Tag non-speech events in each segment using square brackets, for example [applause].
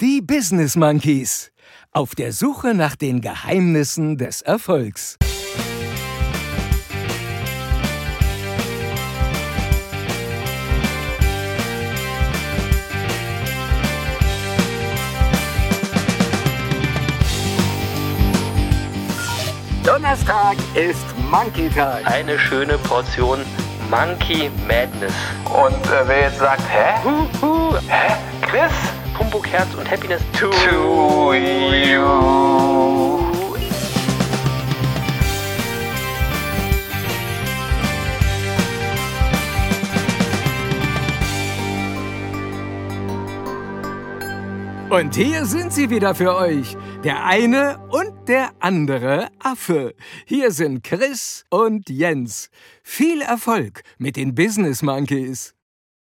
Die Business Monkeys. Auf der Suche nach den Geheimnissen des Erfolgs. Donnerstag ist Monkey Tag. Eine schöne Portion Monkey Madness. Und äh, wer jetzt sagt, hä? Huhu. Hä? Chris? Humbug, Herz und Happiness to, To you. Und hier sind sie wieder für euch. Der eine und der andere Affe. Hier sind Chris und Jens. Viel Erfolg mit den Business Monkeys.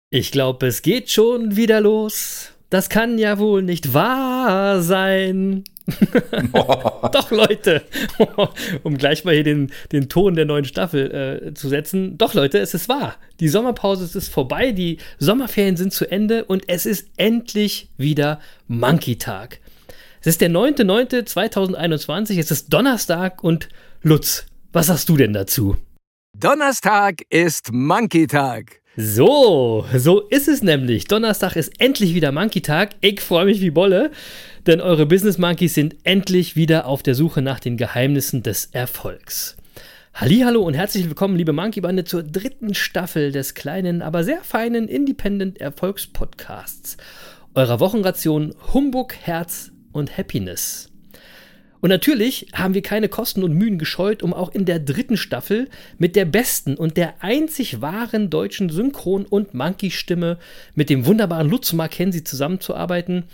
Ich glaube, es geht schon wieder los. Das kann ja wohl nicht wahr sein. [laughs] [laughs] Doch, Leute, [laughs] um gleich mal hier den, den Ton der neuen Staffel äh, zu setzen. Doch, Leute, es ist wahr. Die Sommerpause ist vorbei, die Sommerferien sind zu Ende und es ist endlich wieder Monkey-Tag. Es ist der 9.9.2021, es ist Donnerstag und Lutz, was sagst du denn dazu? Donnerstag ist Monkey Tag. So, so ist es nämlich. Donnerstag ist endlich wieder Monkey-Tag. Ich freue mich wie Bolle, denn eure Business Monkeys sind endlich wieder auf der Suche nach den Geheimnissen des Erfolgs. Hallo und herzlich willkommen, liebe Monkey-Bande, zur dritten Staffel des kleinen, aber sehr feinen Independent Erfolgspodcasts. Eurer Wochenration Humbug, Herz und Happiness. Und natürlich haben wir keine Kosten und Mühen gescheut, um auch in der dritten Staffel mit der besten und der einzig wahren deutschen Synchron- und Monkey-Stimme mit dem wunderbaren Lutz Mackenzie zusammenzuarbeiten.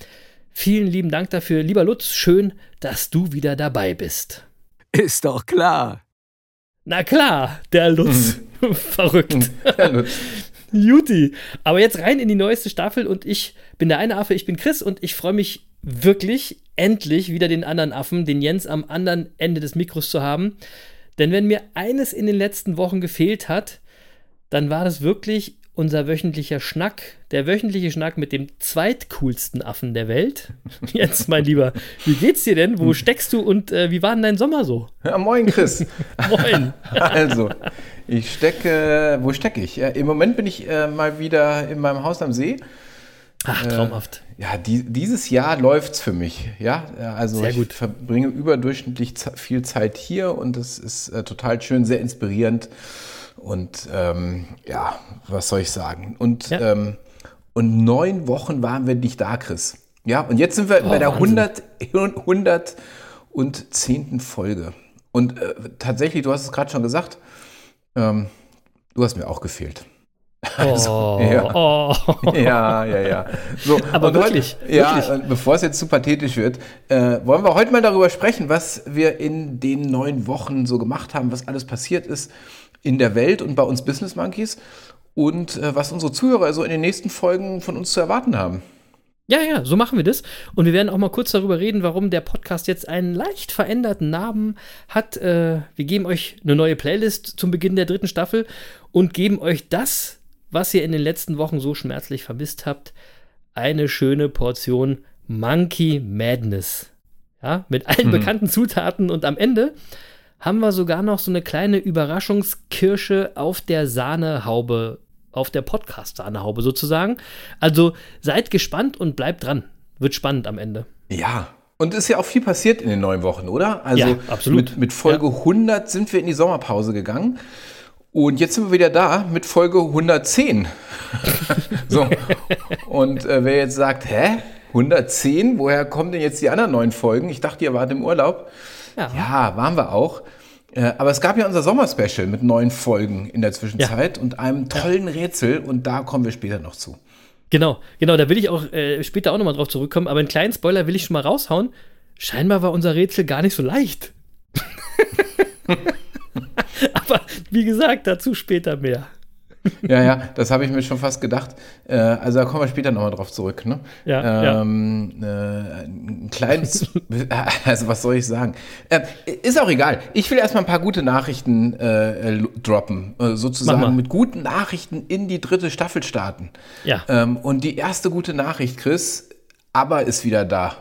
Vielen lieben Dank dafür. Lieber Lutz, schön, dass du wieder dabei bist. Ist doch klar. Na klar, der Lutz. [laughs] Verrückt. Ja, Lutz. [laughs] Juti. Aber jetzt rein in die neueste Staffel und ich bin der eine Affe, ich bin Chris und ich freue mich wirklich endlich wieder den anderen Affen, den Jens am anderen Ende des Mikros zu haben. Denn wenn mir eines in den letzten Wochen gefehlt hat, dann war das wirklich unser wöchentlicher Schnack, der wöchentliche Schnack mit dem zweitcoolsten Affen der Welt. [laughs] Jens, mein Lieber, wie geht's dir denn? Wo steckst du und äh, wie war denn dein Sommer so? Ja, moin, Chris. [laughs] Moin. [laughs] also, ich stecke, wo stecke ich? Ja, Im Moment bin ich äh, mal wieder in meinem Haus am See. Ach, traumhaft. Ja, die, dieses Jahr läuft's für mich. Ja, also Sehr ich gut. verbringe überdurchschnittlich viel Zeit hier und es ist äh, total schön, sehr inspirierend. Und ähm, ja, was soll ich sagen? Und, Ja. ähm, und neun Wochen waren wir nicht da, Chris. Ja, und jetzt sind wir bei der Oh, Wahnsinn. 100, 100 und 10. Folge. Und äh, tatsächlich, du hast es gerade schon gesagt, ähm, du hast mir auch gefehlt. Oh, ja. [laughs] oh. Ja, ja, ja. So, Aber wirklich, Heute, ja, wirklich. bevor es jetzt zu pathetisch wird, äh, wollen wir heute mal darüber sprechen, was wir in den neun Wochen so gemacht haben, was alles passiert ist in der Welt und bei uns Business Monkeys und äh, was unsere Zuhörer so in den nächsten Folgen von uns zu erwarten haben. Ja, ja, so machen wir das. Und wir werden auch mal kurz darüber reden, warum der Podcast jetzt einen leicht veränderten Namen hat. Äh, wir geben euch eine neue Playlist zum Beginn der dritten Staffel und geben euch das, was ihr in den letzten Wochen so schmerzlich vermisst habt, eine schöne Portion Monkey Madness. Ja, mit allen bekannten Zutaten und am Ende haben wir sogar noch so eine kleine Überraschungskirsche auf der Sahnehaube, auf der Podcast-Sahnehaube sozusagen. Also seid gespannt und bleibt dran. Wird spannend am Ende. Ja. Und ist ja auch viel passiert in den neun Wochen, oder? Also Ja, absolut. Mit, mit Folge 100 sind wir in die Sommerpause gegangen. Und jetzt sind wir wieder da mit Folge 110. [laughs] so. Und äh, wer jetzt sagt, hä? 110? Woher kommen denn jetzt die anderen neun Folgen? Ich dachte, ihr wart im Urlaub. Ja. Ja, waren wir auch. Äh, Aber es gab ja unser Sommerspecial mit neun Folgen in der Zwischenzeit und einem tollen Rätsel. Und da kommen wir später noch zu. Genau, genau, da will ich auch äh, später auch nochmal drauf zurückkommen, aber einen kleinen Spoiler will ich schon mal raushauen. Scheinbar war unser Rätsel gar nicht so leicht. [laughs] aber wie gesagt, dazu später mehr. [laughs] Ja, ja, das habe ich mir schon fast gedacht. Äh, also da kommen wir später nochmal drauf zurück. Ne? Ja, ja. ähm, Äh, ein kleines, [laughs] also was soll ich sagen? Äh, ist auch egal. Ich will erstmal ein paar gute Nachrichten äh, droppen. Äh, sozusagen mit guten Nachrichten in die dritte Staffel starten. Ja. Ähm, und die erste gute Nachricht, Chris, ABBA ist wieder da.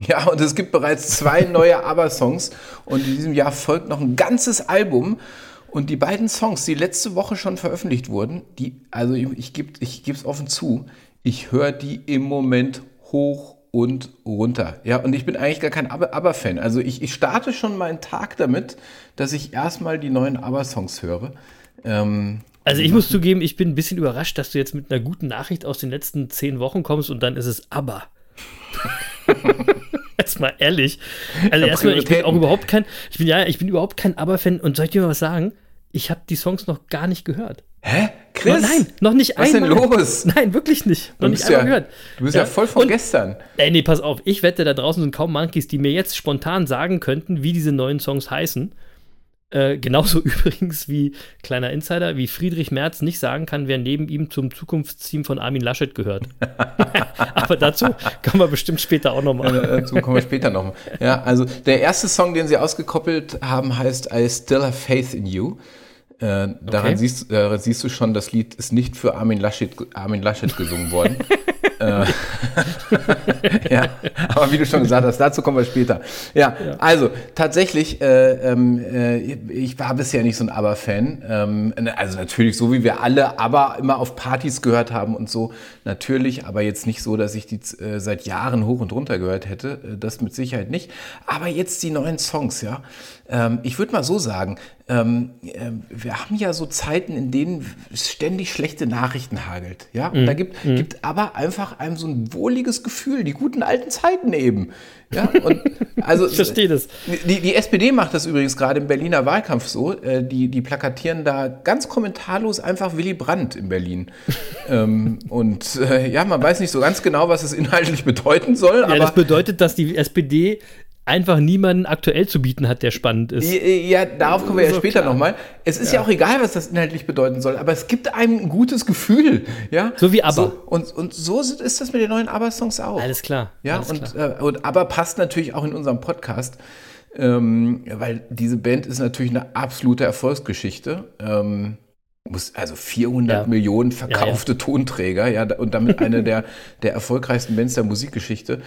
Ja, und es gibt bereits zwei neue [laughs] ABBA-Songs und in diesem Jahr folgt noch ein ganzes Album. Und die beiden Songs, die letzte Woche schon veröffentlicht wurden, die, also ich, ich gebe es offen zu, ich höre die im Moment hoch und runter. Ja, und ich bin eigentlich gar kein ABBA-Fan. Also ich, ich starte schon meinen Tag damit, dass ich erstmal die neuen ABBA-Songs höre. Ähm, also ich muss zugeben, ich bin ein bisschen überrascht, dass du jetzt mit einer guten Nachricht aus den letzten zehn Wochen kommst und dann ist es ABBA. [laughs] jetzt mal ehrlich. Also erstmal, ich bin auch überhaupt kein, ich bin ja, ich bin überhaupt kein ABBA-Fan und soll ich dir mal was sagen? Ich habe die Songs noch gar nicht gehört. Hä? Chris? No, nein, noch nicht was einmal. Was ist denn los? [laughs] Nein, wirklich nicht. Noch nicht einmal ja, gehört. Du bist ja, ja voll von und, gestern. Ey, nee, pass auf. Ich wette, da draußen sind kaum Monkeys, die mir jetzt spontan sagen könnten, wie diese neuen Songs heißen. Äh, genauso [laughs] übrigens wie kleiner Insider, wie Friedrich Merz nicht sagen kann, wer neben ihm zum Zukunftsteam von Armin Laschet gehört. [laughs] Aber dazu kommen wir bestimmt später auch nochmal. Äh, dazu kommen wir später nochmal. Ja, also der erste Song, den sie ausgekoppelt haben, heißt I Still Have Faith in You. Äh, daran, okay. siehst, äh, siehst, du schon, das Lied ist nicht für Armin Laschet, Armin Laschet gesungen worden. [laughs] äh, [laughs] ja, aber wie du schon gesagt hast, dazu kommen wir später. Ja, ja. also tatsächlich, äh, ähm, äh, ich war bisher nicht so ein ABBA-Fan. Ähm, also natürlich so, wie wir alle ABBA immer auf Partys gehört haben und so, natürlich, aber jetzt nicht so, dass ich die seit Jahren hoch und runter gehört hätte. das mit Sicherheit nicht. Aber jetzt die neuen Songs, ja. Ähm, ich würde mal so sagen, ähm, äh, wir haben ja so Zeiten, in denen es ständig schlechte Nachrichten hagelt. Ja? Und mm. da gibt, mm. gibt aber einfach einem so ein wohliges Gefühl, die guten alten Zeiten eben. Ja? Und also, ich verstehe das. Die, die SPD macht das übrigens gerade im Berliner Wahlkampf so. Äh, die, die plakatieren da ganz kommentarlos einfach Willy Brandt in Berlin. [laughs] ähm, und äh, ja, man weiß nicht so ganz genau, was es inhaltlich bedeuten soll. Ja, das bedeutet, dass die SPD einfach niemanden aktuell zu bieten hat, der spannend ist. Ja, darauf kommen wir ja später nochmal. Es ist ja. ja. auch egal, was das inhaltlich bedeuten soll, aber es gibt einem ein gutes Gefühl. Ja? So wie ABBA. So, und, und so ist das mit den neuen ABBA-Songs auch. Alles klar. Ja, Alles und, klar. Äh, und ABBA passt natürlich auch in unserem Podcast, ähm, weil diese Band ist natürlich eine absolute Erfolgsgeschichte. Ähm, muss also 400 ja. Millionen verkaufte ja, ja. Tonträger, ja, und damit eine der, der erfolgreichsten Bands der Musikgeschichte.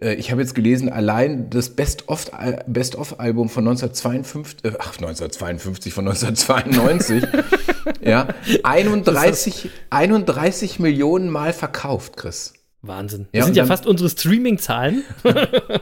Äh, ich habe jetzt gelesen, allein das Best-of-Album Best von 1952, äh, ach, 1952, von 1992, [laughs] ja, 31, 31 Millionen Mal verkauft, Chris. Wahnsinn. Das ja, sind ja fast unsere Streaming-Zahlen. [laughs]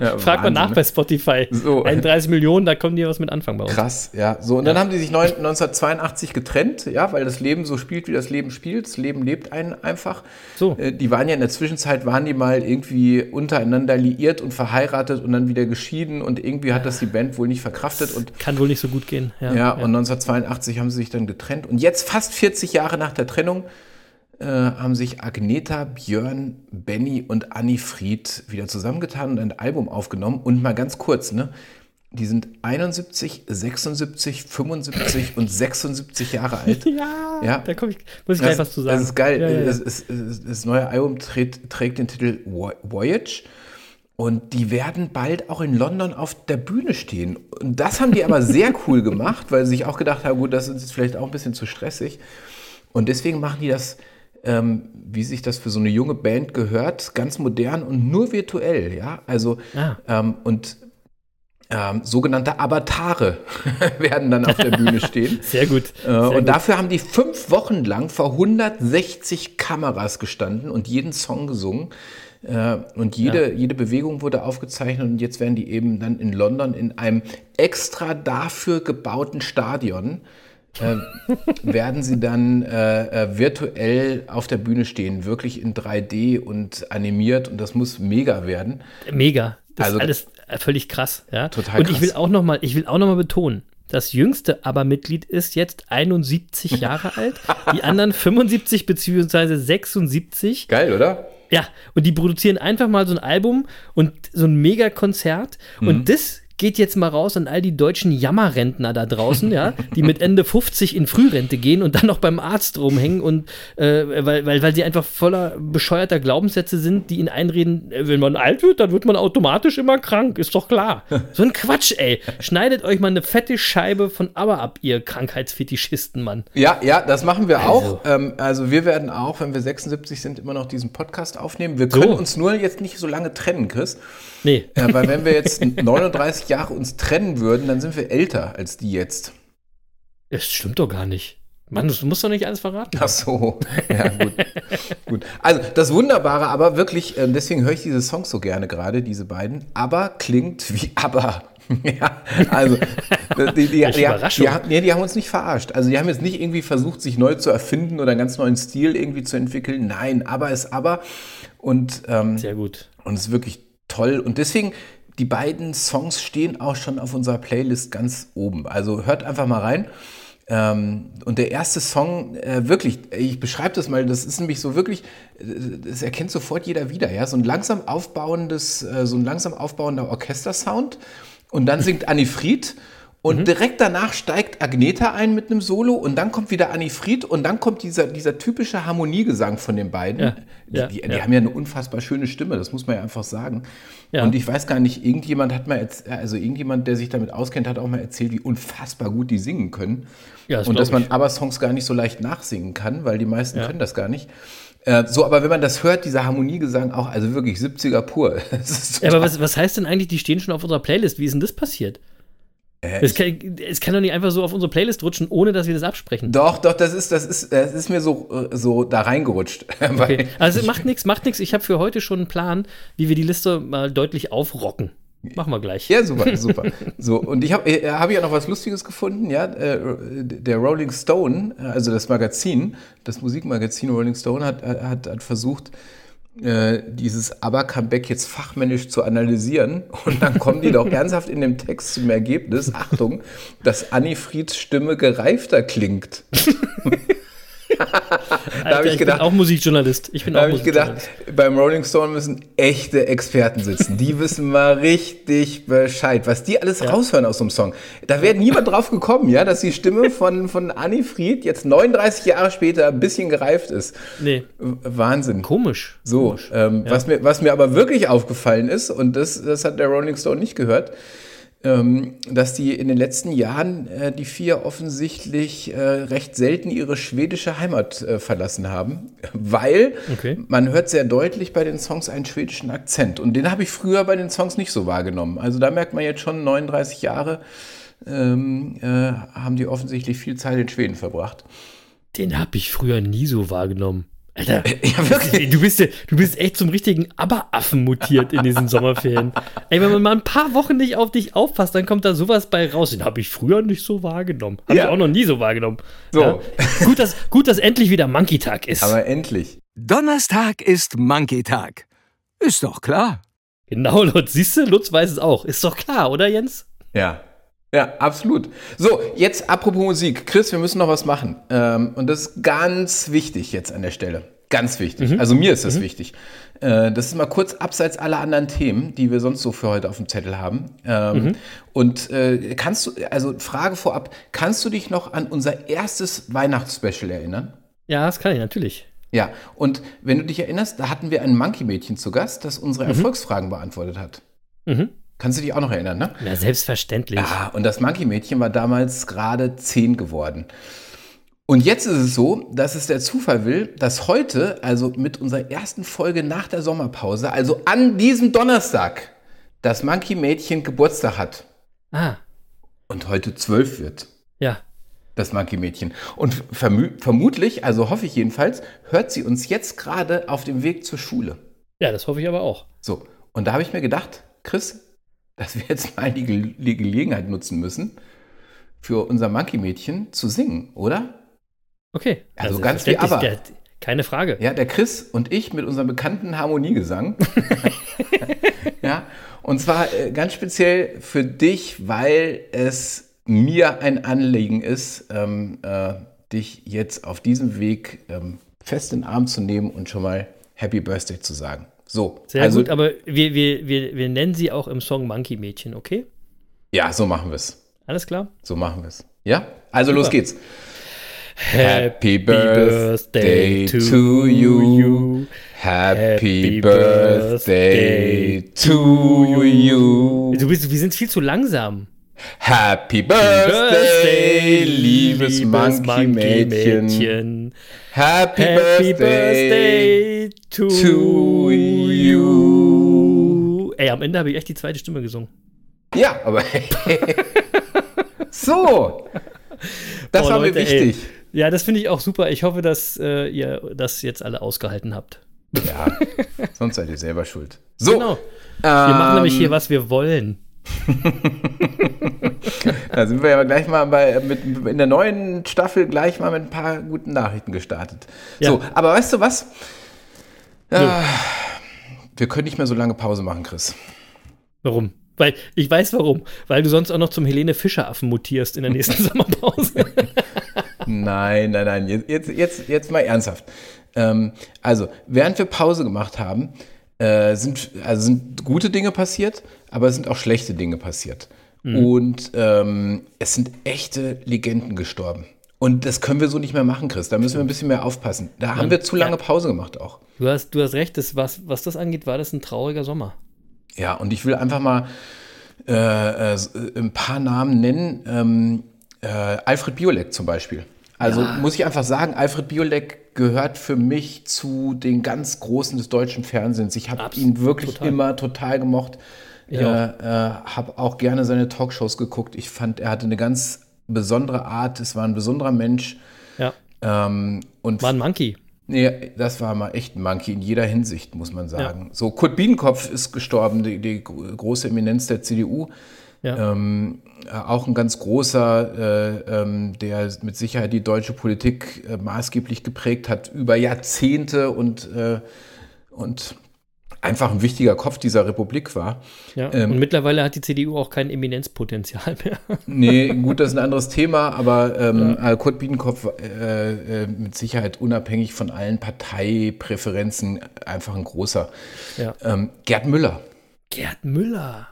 ja, Frag mal nach ne? bei Spotify. So. 31 Millionen, da kommen die was mit anfangen bei uns. Krass, ja. So, und dann haben die sich 1982 getrennt, ja, weil das Leben so spielt, wie das Leben spielt. Das Leben lebt einen einfach. So. Äh, die waren ja in der Zwischenzeit, waren die mal irgendwie untereinander liiert und verheiratet und dann wieder geschieden und irgendwie hat das die Band wohl nicht verkraftet. Und, Kann wohl nicht so gut gehen. Ja, ja, und 1982 haben sie sich dann getrennt. Und jetzt, fast 40 Jahre nach der Trennung, äh, haben sich Agneta, Björn, Benny und Anni Fried wieder zusammengetan und ein Album aufgenommen. Und mal ganz kurz, ne? Die sind 71, 76, 75 und 76 Jahre alt. [laughs] Ja, ja. da ich, muss ich gleich was zu sagen. Das ist geil. Ja, ja. Das, ist, das, neue Album trägt, trägt den Titel Voyage. Und die werden bald auch in London auf der Bühne stehen. Und das haben die aber sehr [laughs] cool gemacht, weil sie sich auch gedacht haben, gut, das ist jetzt vielleicht auch ein bisschen zu stressig. Und deswegen machen die das ähm, wie sich das für so eine junge Band gehört, ganz modern und nur virtuell, ja. Also ah. ähm, und ähm, sogenannte Avatare [laughs] werden dann auf der Bühne stehen. [laughs] Sehr gut. Äh, Sehr und gut. dafür haben die fünf Wochen lang vor 160 Kameras gestanden und jeden Song gesungen. Äh, und jede, ja. jede Bewegung wurde aufgezeichnet und jetzt werden die eben dann in London in einem extra dafür gebauten Stadion äh, werden sie dann äh, äh, virtuell auf der Bühne stehen, wirklich in 3D und animiert und das muss mega werden. Mega. Das also, ist alles völlig krass, ja. Total und ich will auch noch mal, ich will auch noch mal betonen, das jüngste Aber-Mitglied ist jetzt 71 [laughs] Jahre alt, die anderen 75 bzw. 76. Geil, oder? Ja, und die produzieren einfach mal so ein Album und so ein Mega-Konzert. Mhm. Und das geht jetzt mal raus an all die deutschen Jammerrentner da draußen, ja, die mit Ende 50 in Frührente gehen und dann noch beim Arzt rumhängen und äh, weil, weil, weil sie einfach voller bescheuerter Glaubenssätze sind, die ihnen einreden, äh, wenn man alt wird, dann wird man automatisch immer krank, ist doch klar. [laughs] So ein Quatsch, ey. Schneidet euch mal eine fette Scheibe von Aber ab, ihr Krankheitsfetischisten, Mann. Ja, ja, das machen wir auch. Ähm, also wir werden auch, wenn wir 76 sind, immer noch diesen Podcast aufnehmen. Wir können So. uns nur jetzt nicht so lange trennen, Chris. Nee. Ja, weil wenn wir jetzt [laughs] 39 Jahre uns trennen würden, dann sind wir älter als die jetzt. Das stimmt doch gar nicht. Mann, du musst doch nicht alles verraten. Ach so, ja gut. gut. Also das Wunderbare, aber wirklich, ähm, deswegen höre ich diese Songs so gerne gerade, diese beiden. Aber klingt wie aber. [laughs] ja, also die, die, die, die, die haben uns nicht verarscht. Also die haben jetzt nicht irgendwie versucht, sich neu zu erfinden oder einen ganz neuen Stil irgendwie zu entwickeln. Nein, aber ist aber. Und ähm, Sehr gut. und es ist wirklich toll. Und deswegen, die beiden Songs stehen auch schon auf unserer Playlist ganz oben. Also hört einfach mal rein. Ähm, und der erste Song, äh, wirklich, ich beschreibe das mal, das ist nämlich so wirklich, äh, das erkennt sofort jeder wieder, ja, so ein langsam aufbauendes, äh, so ein langsam aufbauender Orchestersound und dann singt Anni Fried und direkt danach steigt Agneta ein mit einem Solo und dann kommt wieder Anni Fried und dann kommt dieser, dieser typische Harmoniegesang von den beiden. Ja, die ja, die, die ja. haben ja eine unfassbar schöne Stimme, das muss man ja einfach sagen. Und ich weiß gar nicht, irgendjemand hat mal, also irgendjemand, der sich damit auskennt, hat auch mal erzählt, wie unfassbar gut die singen können. Das und dass man aber Songs gar nicht so leicht nachsingen kann, weil die meisten können das gar nicht. Äh, so, aber wenn man das hört, dieser Harmoniegesang auch, also wirklich 70er pur. [laughs] Ja, aber was, was heißt denn eigentlich, die stehen schon auf unserer Playlist? Wie ist denn das passiert? Äh, Es kann, es kann doch nicht einfach so auf unsere Playlist rutschen, ohne dass wir das absprechen. Doch, doch, das ist, das ist, das ist mir so, äh, so da reingerutscht. [laughs] Okay. Also macht nichts, macht nichts. Ich habe für heute schon einen Plan, wie wir die Liste mal deutlich aufrocken. Machen wir gleich. Ja, super, [laughs] super. So, und ich habe äh, hab ja noch was Lustiges gefunden, ja. Äh, der Rolling Stone, äh, also das Magazin, das Musikmagazin Rolling Stone hat, äh, hat, hat versucht, äh, dieses ABBA-Comeback jetzt fachmännisch zu analysieren. Und dann kommen die doch ernsthaft in dem Text zum Ergebnis, Achtung, dass Anni Frieds Stimme gereifter klingt. [laughs] Alter, ich ich, gedacht- bin auch Musikjournalist. Ich bin Da auch ich gedacht, Musikjournalist. beim Rolling Stone müssen echte Experten sitzen. Die [laughs] wissen mal richtig Bescheid, was die alles raushören aus so einem Song. Da wäre niemand drauf gekommen, ja, dass die Stimme von, von Anni Fried jetzt 39 Jahre später ein bisschen gereift ist. Nee, Wahnsinn. komisch. So, komisch. ähm, was, mir, was mir aber wirklich aufgefallen ist, und das, das hat der Rolling Stone nicht gehört, dass die in den letzten Jahren, äh, die vier offensichtlich äh, recht selten ihre schwedische Heimat äh, verlassen haben, [laughs] weil Okay. man hört sehr deutlich bei den Songs einen schwedischen Akzent. Und den habe ich früher bei den Songs nicht so wahrgenommen. Also da merkt man jetzt schon 39 Jahre. Ähm, äh, haben die offensichtlich viel Zeit in Schweden verbracht. Den habe ich früher nie so wahrgenommen. Alter, Ja, wirklich. du bist, ja- du bist echt zum richtigen Abberaffen mutiert in diesen Sommerferien. [laughs] Ey, wenn man mal ein paar Wochen nicht auf dich aufpasst, dann kommt da sowas bei raus. Den habe ich früher nicht so wahrgenommen. Habe Ja. ich auch noch nie so wahrgenommen. So. Gut, dass, gut, dass endlich wieder Monkey-Tag ist. Aber endlich. Donnerstag ist Monkey-Tag. Ist doch klar. genau, Lutz. Siehst du, Lutz weiß es auch. Ist doch klar, oder Jens? Ja. Ja, absolut. So, jetzt apropos Musik. Chris, wir müssen noch was machen. Ähm, und das ist ganz wichtig jetzt an der Stelle. Ganz wichtig. Also mir ist das wichtig. Äh, das ist mal kurz abseits aller anderen Themen, die wir sonst so für heute auf dem Zettel haben. Ähm, Und äh, kannst du, also Frage vorab, kannst du dich noch an unser erstes Weihnachtsspecial erinnern? Ja, das kann ich natürlich. Ja, und wenn du dich erinnerst, da hatten wir ein Monkey-Mädchen zu Gast, das unsere Erfolgsfragen beantwortet hat. Mhm. Kannst du dich auch noch erinnern, ne? Na, selbstverständlich. Ja, und das Monkey-Mädchen war damals gerade zehn geworden. Und jetzt ist es so, dass es der Zufall will, dass heute, also mit unserer ersten Folge nach der Sommerpause, also an diesem Donnerstag, das Monkey-Mädchen Geburtstag hat Ah, und heute zwölf wird. ja. Das Monkey-Mädchen. Und vermü- vermutlich, also hoffe ich jedenfalls, hört sie uns jetzt gerade auf dem Weg zur Schule. Ja, das hoffe ich aber auch. So, und da habe ich mir gedacht, Chris, dass wir jetzt mal die, Ge die Gelegenheit nutzen müssen, für unser Monkey-Mädchen zu singen, oder? Okay. Also Ja, ganz wie aber. Ja, keine Frage. Ja, der Chris und ich mit unserem bekannten Harmoniegesang. [laughs] ja, und zwar äh, ganz speziell für dich, weil es mir ein Anliegen ist, ähm, äh, dich jetzt auf diesem Weg ähm, fest in den Arm zu nehmen und schon mal Happy Birthday zu sagen. So, Sehr also gut, aber wir, wir, wir, wir nennen sie auch im Song Monkey Mädchen, okay? Ja, so machen wir es. Alles klar? So machen wir es. Ja? Also los geht's. Happy Birthday to you. Happy Birthday to you. Du bist, wir sind viel zu langsam. Happy Birthday, liebes Monkey-Mädchen. Happy, Happy Birthday Birthday to, to you. Ey, am Ende habe ich echt die zweite Stimme gesungen. Ja, aber [laughs] so. Das Boah, war mir Leute, ey. wichtig. Ja, das finde ich auch super. Ich hoffe, dass äh, ihr das jetzt alle ausgehalten habt. Ja, [laughs] sonst seid ihr selber schuld. So, Genau. Wir machen nämlich ähm, hier, was wir wollen. [laughs] Da sind wir ja gleich mal bei, mit, in der neuen Staffel gleich mal mit ein paar guten Nachrichten gestartet. Ja. So, aber weißt du was? Ah, wir können nicht mehr so lange Pause machen, Chris. Warum? Weil ich weiß warum. Weil du sonst auch noch zum Helene Fischer-Affen mutierst in der nächsten [laughs] Sommerpause. Nein, nein, nein, jetzt, jetzt, jetzt, jetzt mal ernsthaft. Ähm, also, während wir Pause gemacht haben, äh, sind, also sind gute Dinge passiert, aber es sind auch schlechte Dinge passiert. Und ähm, es sind echte Legenden gestorben. Und das können wir so nicht mehr machen, Chris. Da müssen wir ein bisschen mehr aufpassen. Da haben wir zu lange. Pause gemacht auch. Du hast, du hast recht, das, was, was das angeht, war das ein trauriger Sommer. Ja, und ich will einfach mal äh, äh, ein paar Namen nennen. Ähm, äh, Alfred Biolek zum Beispiel. Also muss ich einfach sagen, Alfred Biolek gehört für mich zu den ganz Großen des deutschen Fernsehens. Ich habe ihn wirklich total. immer total gemocht. Ich äh, auch. äh, habe auch gerne seine Talkshows geguckt. Ich fand, er hatte eine ganz besondere Art. Es war ein besonderer Mensch. Ja. Ähm, und War ein Monkey. Nee, das war mal echt ein Monkey in jeder Hinsicht, muss man sagen. So, Kurt Biedenkopf ist gestorben, die, die gro- große Eminenz der CDU. Ja. Ähm, äh, auch ein ganz großer, äh, ähm, der mit Sicherheit die deutsche Politik äh, maßgeblich geprägt hat über Jahrzehnte und, äh, und einfach ein wichtiger Kopf dieser Republik war. ja. ähm, Und mittlerweile hat die CDU auch kein Eminenzpotenzial mehr. [laughs] Nee, gut, das ist ein anderes Thema, aber ähm, äh, Kurt Biedenkopf äh, äh, mit Sicherheit unabhängig von allen Parteipräferenzen einfach ein großer. Ja. Ähm, Gerd Müller. Gerd Müller.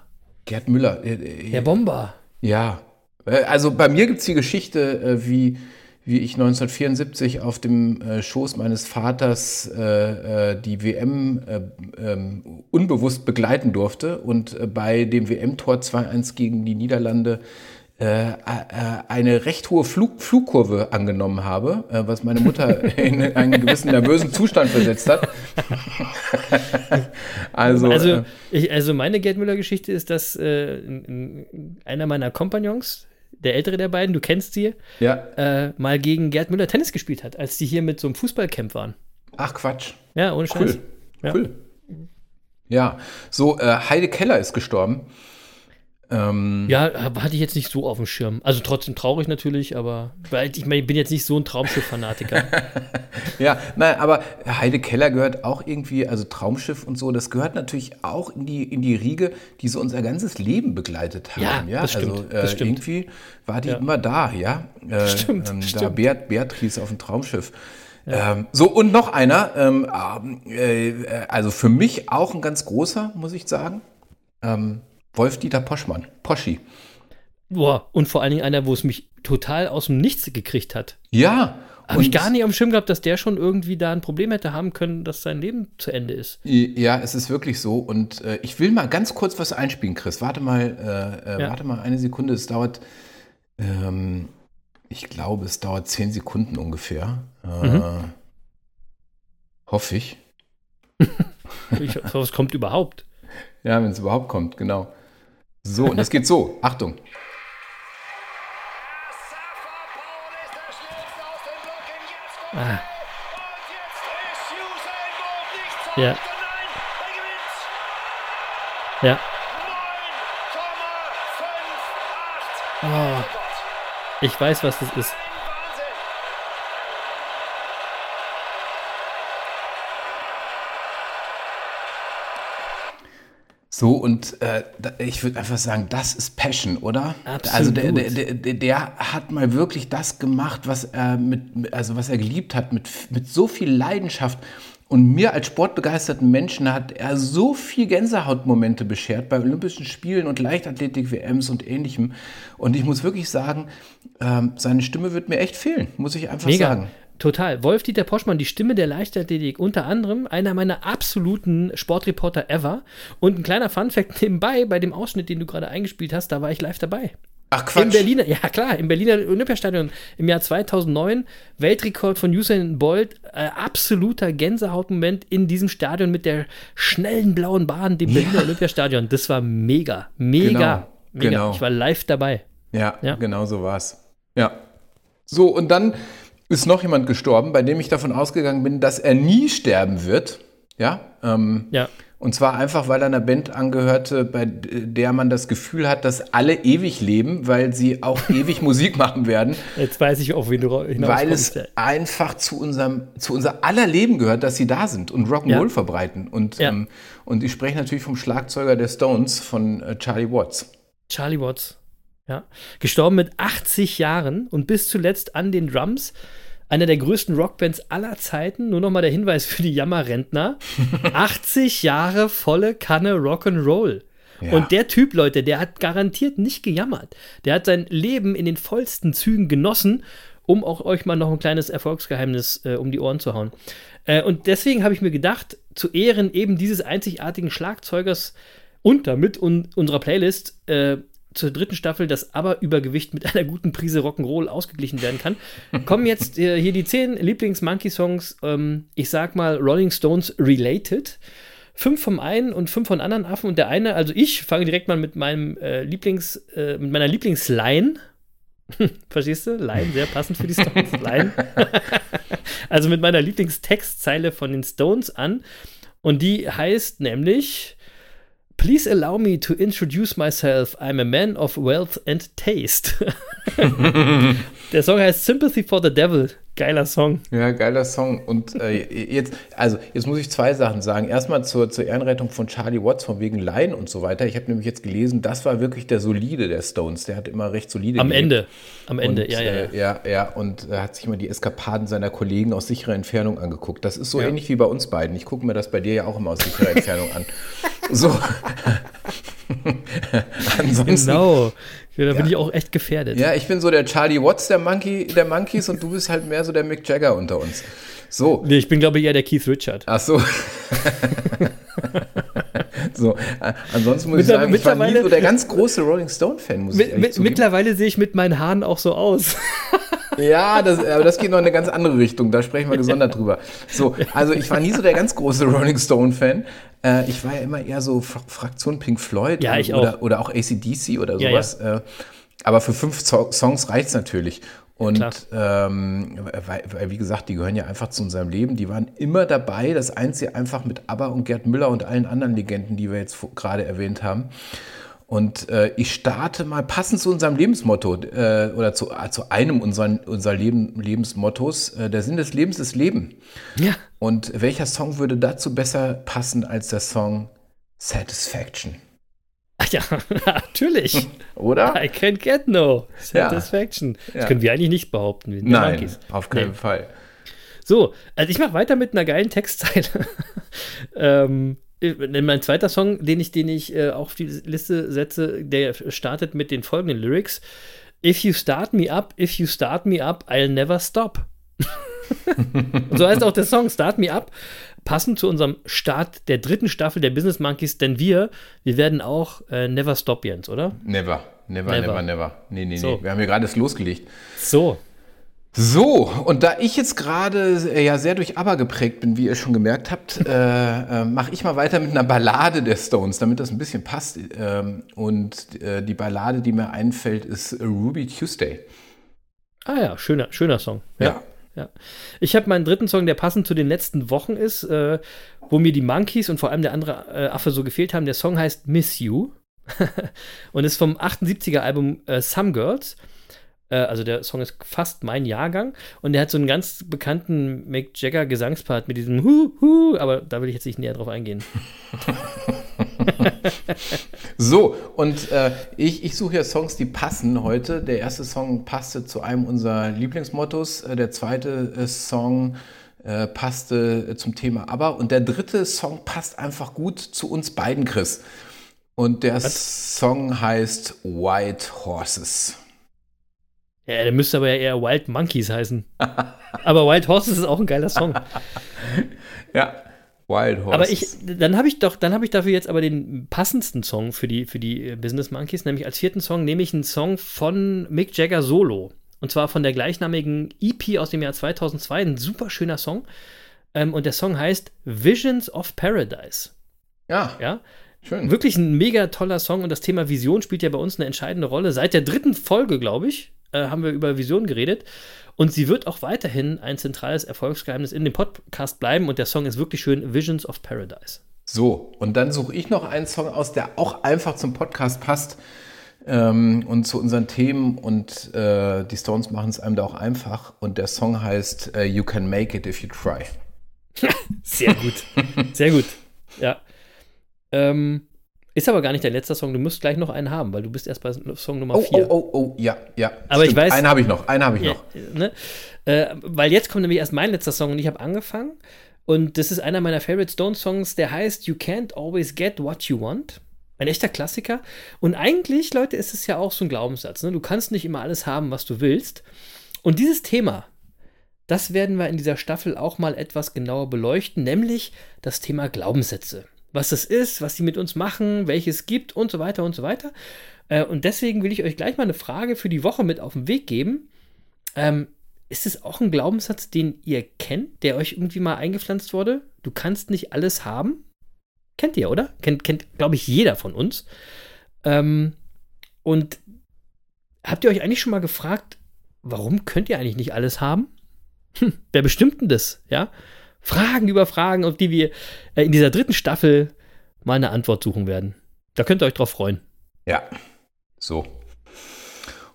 Gerd Müller. Äh, äh, Der Bomber. Ja. Äh, Also bei mir gibt es die Geschichte, äh, wie, wie ich 1974 auf dem äh, Schoß meines Vaters die WM äh, ähm, unbewusst begleiten durfte und bei dem WM-Tor 2-1 gegen die Niederlande eine recht hohe Flug, Flugkurve angenommen habe, äh, was meine Mutter [laughs] in einen gewissen nervösen Zustand versetzt hat. [laughs] also, Also, äh, ich, also meine Gerd Müller-Geschichte ist, dass äh, einer meiner Kompagnons, der ältere der beiden, du kennst sie, ja. äh, mal gegen Gerd Müller Tennis gespielt hat, als die hier mit so einem Fußballcamp waren. Ach Quatsch. Ja, ohne Cool. Scheiß. Ja. Cool. Ja, so äh, Heide Keller ist gestorben. Ähm, Ja, hatte ich jetzt nicht so auf dem Schirm. Also trotzdem traurig natürlich, aber weil ich, meine, ich bin jetzt nicht so ein Traumschiff-Fanatiker. [laughs] ja, nein, aber Heide Keller gehört auch irgendwie, also Traumschiff und so, das gehört natürlich auch in die, in die Riege, die so unser ganzes Leben begleitet haben. Ja, das stimmt, Also äh, das stimmt. irgendwie war die Ja. immer da, ja. Äh, Stimmt, ähm, Da stimmt. Beat, Beatrice auf dem Traumschiff. Ähm, so, und noch einer, ähm, äh, äh, also für mich auch ein ganz großer, muss ich sagen. Wolf-Dieter Poschmann, Poschi. Boah, und vor allen Dingen einer, wo es mich total aus dem Nichts gekriegt hat. Ja. Habe ich gar nicht dem Schirm gehabt, dass der schon irgendwie da ein Problem hätte haben können, dass sein Leben zu Ende ist. Ja, es ist wirklich so. Und äh, ich will mal ganz kurz was einspielen, Chris. Warte mal, äh, äh, Ja. warte mal eine Sekunde. Es dauert, ähm, ich glaube, es dauert zehn Sekunden ungefähr. Äh, Mhm. Hoffe ich. [laughs] Ich hoffe, es kommt überhaupt. Ja, wenn es überhaupt kommt, genau. So, und das geht so. Achtung. Ah. Ja. Ja. Oh. Ich weiß, was das ist. So, und äh, ich würde einfach sagen, das ist Passion, oder? Absolut. Also der, der, der, der, hat mal wirklich das gemacht, was er mit, mit- also was er geliebt hat, mit, mit so viel Leidenschaft. Und mir als sportbegeisterten Menschen hat er so viel Gänsehautmomente beschert bei Olympischen Spielen und Leichtathletik-WMs und ähnlichem. Und ich muss wirklich sagen, ähm, seine Stimme wird mir echt fehlen, muss ich einfach Mega. sagen. Total. Wolf-Dieter Poschmann, die Stimme der Leichtathletik, unter anderem einer meiner absoluten Sportreporter ever. Und ein kleiner Funfact nebenbei, bei dem Ausschnitt, den du gerade eingespielt hast, da war ich live dabei. Ach Im Quatsch. Berliner, ja klar, im Berliner Olympiastadion im Jahr 2009, Weltrekord von Usain Bolt, äh, absoluter Gänsehautmoment in diesem Stadion mit der schnellen blauen Bahn, dem Berliner Olympiastadion. Das war mega, mega, Genau, mega. genau. Ich war live dabei. Ja, Ja. genau so war's. Ja. So, und dann ist noch jemand gestorben, bei dem ich davon ausgegangen bin, dass er nie sterben wird. Ja. Ähm, Ja. Und zwar einfach, weil er einer Band angehörte, bei der man das Gefühl hat, dass alle ewig leben, weil sie auch [laughs] ewig Musik machen werden, Jetzt weiß ich, auf wen du hinaus weil es einfach zu unserem, zu unser aller Leben gehört, dass sie da sind und Rock'n'Roll Ja. verbreiten. Und, Ja. ähm, und ich spreche natürlich vom Schlagzeuger der Stones, von äh, Charlie Watts. Charlie Watts. Ja. Gestorben mit 80 Jahren und bis zuletzt an den Drums. Einer der größten Rockbands aller Zeiten. Nur nochmal der Hinweis für die Jammerrentner. [laughs] 80 Jahre volle Kanne Rock'n'Roll. Ja. Und der Typ, Leute, der hat garantiert nicht gejammert. Der hat sein Leben in den vollsten Zügen genossen, um auch euch mal noch ein kleines Erfolgsgeheimnis äh, um die Ohren zu hauen. Äh, und deswegen habe ich mir gedacht, zu Ehren eben dieses einzigartigen Schlagzeugers und damit un unserer Playlist äh, zur dritten Staffel das Aber-Übergewicht mit einer guten Prise Rock'n'Roll ausgeglichen werden kann, kommen jetzt äh, hier die zehn Lieblings-Monkey-Songs, ähm, ich sag mal Rolling Stones related. Fünf vom einen und fünf von anderen Affen und der eine, also ich fange direkt mal mit meinem äh, Lieblings, äh, mit meiner Lieblingsline. [laughs] Verstehst du? Line, sehr passend für die Stones. Line. [laughs] also mit meiner Lieblingstextzeile von den Stones an. Und die heißt nämlich Please allow me to introduce myself. I'm a man of wealth and taste. [laughs] [laughs] Der Song heißt Sympathy for the Devil. Geiler Song. Ja, geiler Song. Und äh, jetzt, also jetzt muss ich zwei Sachen sagen. Erstmal zur, zur Ehrenrettung von Charlie Watts von wegen Line und so weiter. Ich habe nämlich jetzt gelesen, das war wirklich der solide der Stones. Der hat immer recht solide. Am gelebt. Ende. Am Ende, und, ja, ja, ja. Äh, ja, ja, und er hat sich immer die Eskapaden seiner Kollegen aus sicherer Entfernung angeguckt. Das ist so Ja. ähnlich wie bei uns beiden. Ich gucke mir das bei dir ja auch immer aus sicherer Entfernung an. [laughs] So. [laughs] Ansonsten. Genau. Ja, da bin Ja. ich auch echt gefährdet. Ja, ich bin so der Charlie Watts der, Monkey, der Monkeys und du bist halt mehr so der Mick Jagger unter uns. So. Nee, ich bin, glaube ich, eher der Keith Richard. Ach so. [laughs] so, ansonsten muss ich sagen, ich war nie so der ganz große Rolling Stone-Fan, muss ich Mit, ehrlich mit, mittlerweile sehe ich mit meinen Haaren auch so aus. Ja, das, aber das geht noch in eine ganz andere Richtung, da sprechen wir gesondert drüber. So, also ich war nie so der ganz große Rolling Stone-Fan. Äh, ich war ja immer eher so Fra Fraktion Pink Floyd Ja, ich oder, auch. oder auch ACDC oder Ja, sowas. Äh, aber für fünf Zo Songs reicht es natürlich. Und ähm, weil, weil, wie gesagt, die gehören ja einfach zu unserem Leben. Die waren immer dabei. Das Einzige einfach mit ABBA und Gerd Müller und allen anderen Legenden, die wir jetzt gerade erwähnt haben. Und äh, ich starte mal passend zu unserem Lebensmotto äh, oder zu, äh, zu einem unserer, unserer Leben, Lebensmottos. Äh, der Sinn des Lebens ist Leben. Ja. Und welcher Song würde dazu besser passen als der Song Satisfaction? Ach ja, [laughs] natürlich. Oder? I can't get no satisfaction. Das Ja. können wir eigentlich nicht behaupten. Nein, Monkeys. auf keinen Nee. Fall. So, also ich mache weiter mit einer geilen Textzeile. [laughs] ähm, mein zweiter Song, den ich, den ich äh, auf die Liste setze, der startet mit den folgenden Lyrics. If you start me up, if you start me up, I'll never stop. [laughs] So heißt auch der Song Start Me Up, passend zu unserem Start der dritten Staffel der Business Monkeys, denn wir, wir werden auch äh, Never Stop, Jens, oder? Never, never, Never. never, never. Nee, nee, So. nee. Wir haben hier gerade das losgelegt. So, So, und da ich jetzt gerade äh, ja sehr durch ABBA geprägt bin, wie ihr schon gemerkt habt, äh, äh, mache ich mal weiter mit einer Ballade der Stones, damit das ein bisschen passt. Ähm, und äh, die Ballade, die mir einfällt, ist Ruby Tuesday. ah ja, schöner, schöner Song. Ja. Ja. Ich habe meinen dritten Song, der passend zu den letzten Wochen ist, äh, wo mir die Monkeys und vor allem der andere äh, Affe so gefehlt haben. Der Song heißt Miss You [laughs] und ist vom 78er Album Some Girls. Äh, also der Song ist fast mein Jahrgang und der hat so einen ganz bekannten Mick Jagger Gesangspart mit diesem Hu Hu, aber da will ich jetzt nicht näher drauf eingehen. [laughs] So, und äh, ich, ich suche ja Songs, die passen heute. Der erste Song passte zu einem unserer Lieblingsmottos. Äh, der zweite äh, Song äh, passte zum Thema Aber. Und der dritte Song passt einfach gut zu uns beiden, Chris. Und der Was? Song heißt White Horses. Ja, der müsste aber ja eher Wild Monkeys heißen. aber Wild Horses ist auch ein geiler Song. [laughs] ja. Wild Horses. Aber ich, dann habe ich doch, dann habe ich dafür jetzt aber den passendsten Song für die, für die äh, Business Monkeys, nämlich als vierten Song nehme ich einen Song von Mick Jagger Solo. Und zwar von der gleichnamigen EP aus dem Jahr 2002. Ein super schöner Song. Ähm, und der Song heißt Visions of Paradise. Ja. Ja. Schön. Wirklich ein mega toller Song und das Thema Vision spielt ja bei uns eine entscheidende Rolle. Seit der dritten Folge, glaube ich, äh, haben wir über Vision geredet. Und sie wird auch weiterhin ein zentrales Erfolgsgeheimnis in dem Podcast bleiben. Und der Song ist wirklich schön: Visions of Paradise. So, und dann suche ich noch einen Song aus, der auch einfach zum Podcast passt ähm, und zu unseren Themen. Und äh, die Stones machen es einem da auch einfach. Und der Song heißt uh, You Can Make It If You Try. [laughs] Sehr gut. Sehr gut. Ja. Ähm, ist aber gar nicht dein letzter Song. Du musst gleich noch einen haben, weil du bist erst bei Song Nummer 4. Oh, oh, oh, oh, ja, ja. Aber stimmt. ich weiß. Einen habe ich noch, einen habe ich ja, noch. Ne? Äh, weil jetzt kommt nämlich erst mein letzter Song und ich habe angefangen. Und das ist einer meiner Favorite Stone-Songs, der heißt You Can't Always Get What You Want. Ein echter Klassiker. Und eigentlich, Leute, ist es ja auch so ein Glaubenssatz. Ne? Du kannst nicht immer alles haben, was du willst. Und dieses Thema, das werden wir in dieser Staffel auch mal etwas genauer beleuchten, nämlich das Thema Glaubenssätze was das ist, was sie mit uns machen, welches gibt und so weiter und so weiter. Äh, und deswegen will ich euch gleich mal eine Frage für die Woche mit auf den Weg geben. Ähm, ist es auch ein Glaubenssatz, den ihr kennt, der euch irgendwie mal eingepflanzt wurde? Du kannst nicht alles haben? Kennt ihr, oder? Kennt, kennt glaube ich, jeder von uns. Ähm, und habt ihr euch eigentlich schon mal gefragt, warum könnt ihr eigentlich nicht alles haben? Hm, wer bestimmt denn das? Ja? Fragen über Fragen, auf die wir äh, in dieser dritten Staffel mal eine Antwort suchen werden. Da könnt ihr euch drauf freuen. Ja, so.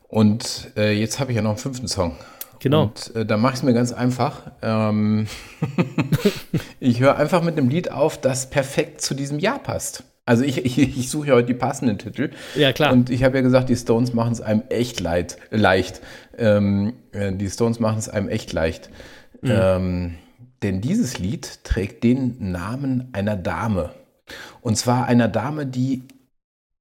Und äh, jetzt habe ich ja noch einen fünften Song. Genau. Und äh, da mache ich es mir ganz einfach. Ähm [laughs] ich höre einfach mit einem Lied auf, das perfekt zu diesem Jahr passt. Also ich, ich, ich suche ja heute die passenden Titel. Ja, klar. Und ich habe ja gesagt, die Stones machen es einem echt leid, leicht. Ähm, äh, die Stones machen es einem echt leicht. Mhm. Ähm, denn dieses Lied trägt den Namen einer Dame. Und zwar einer Dame, die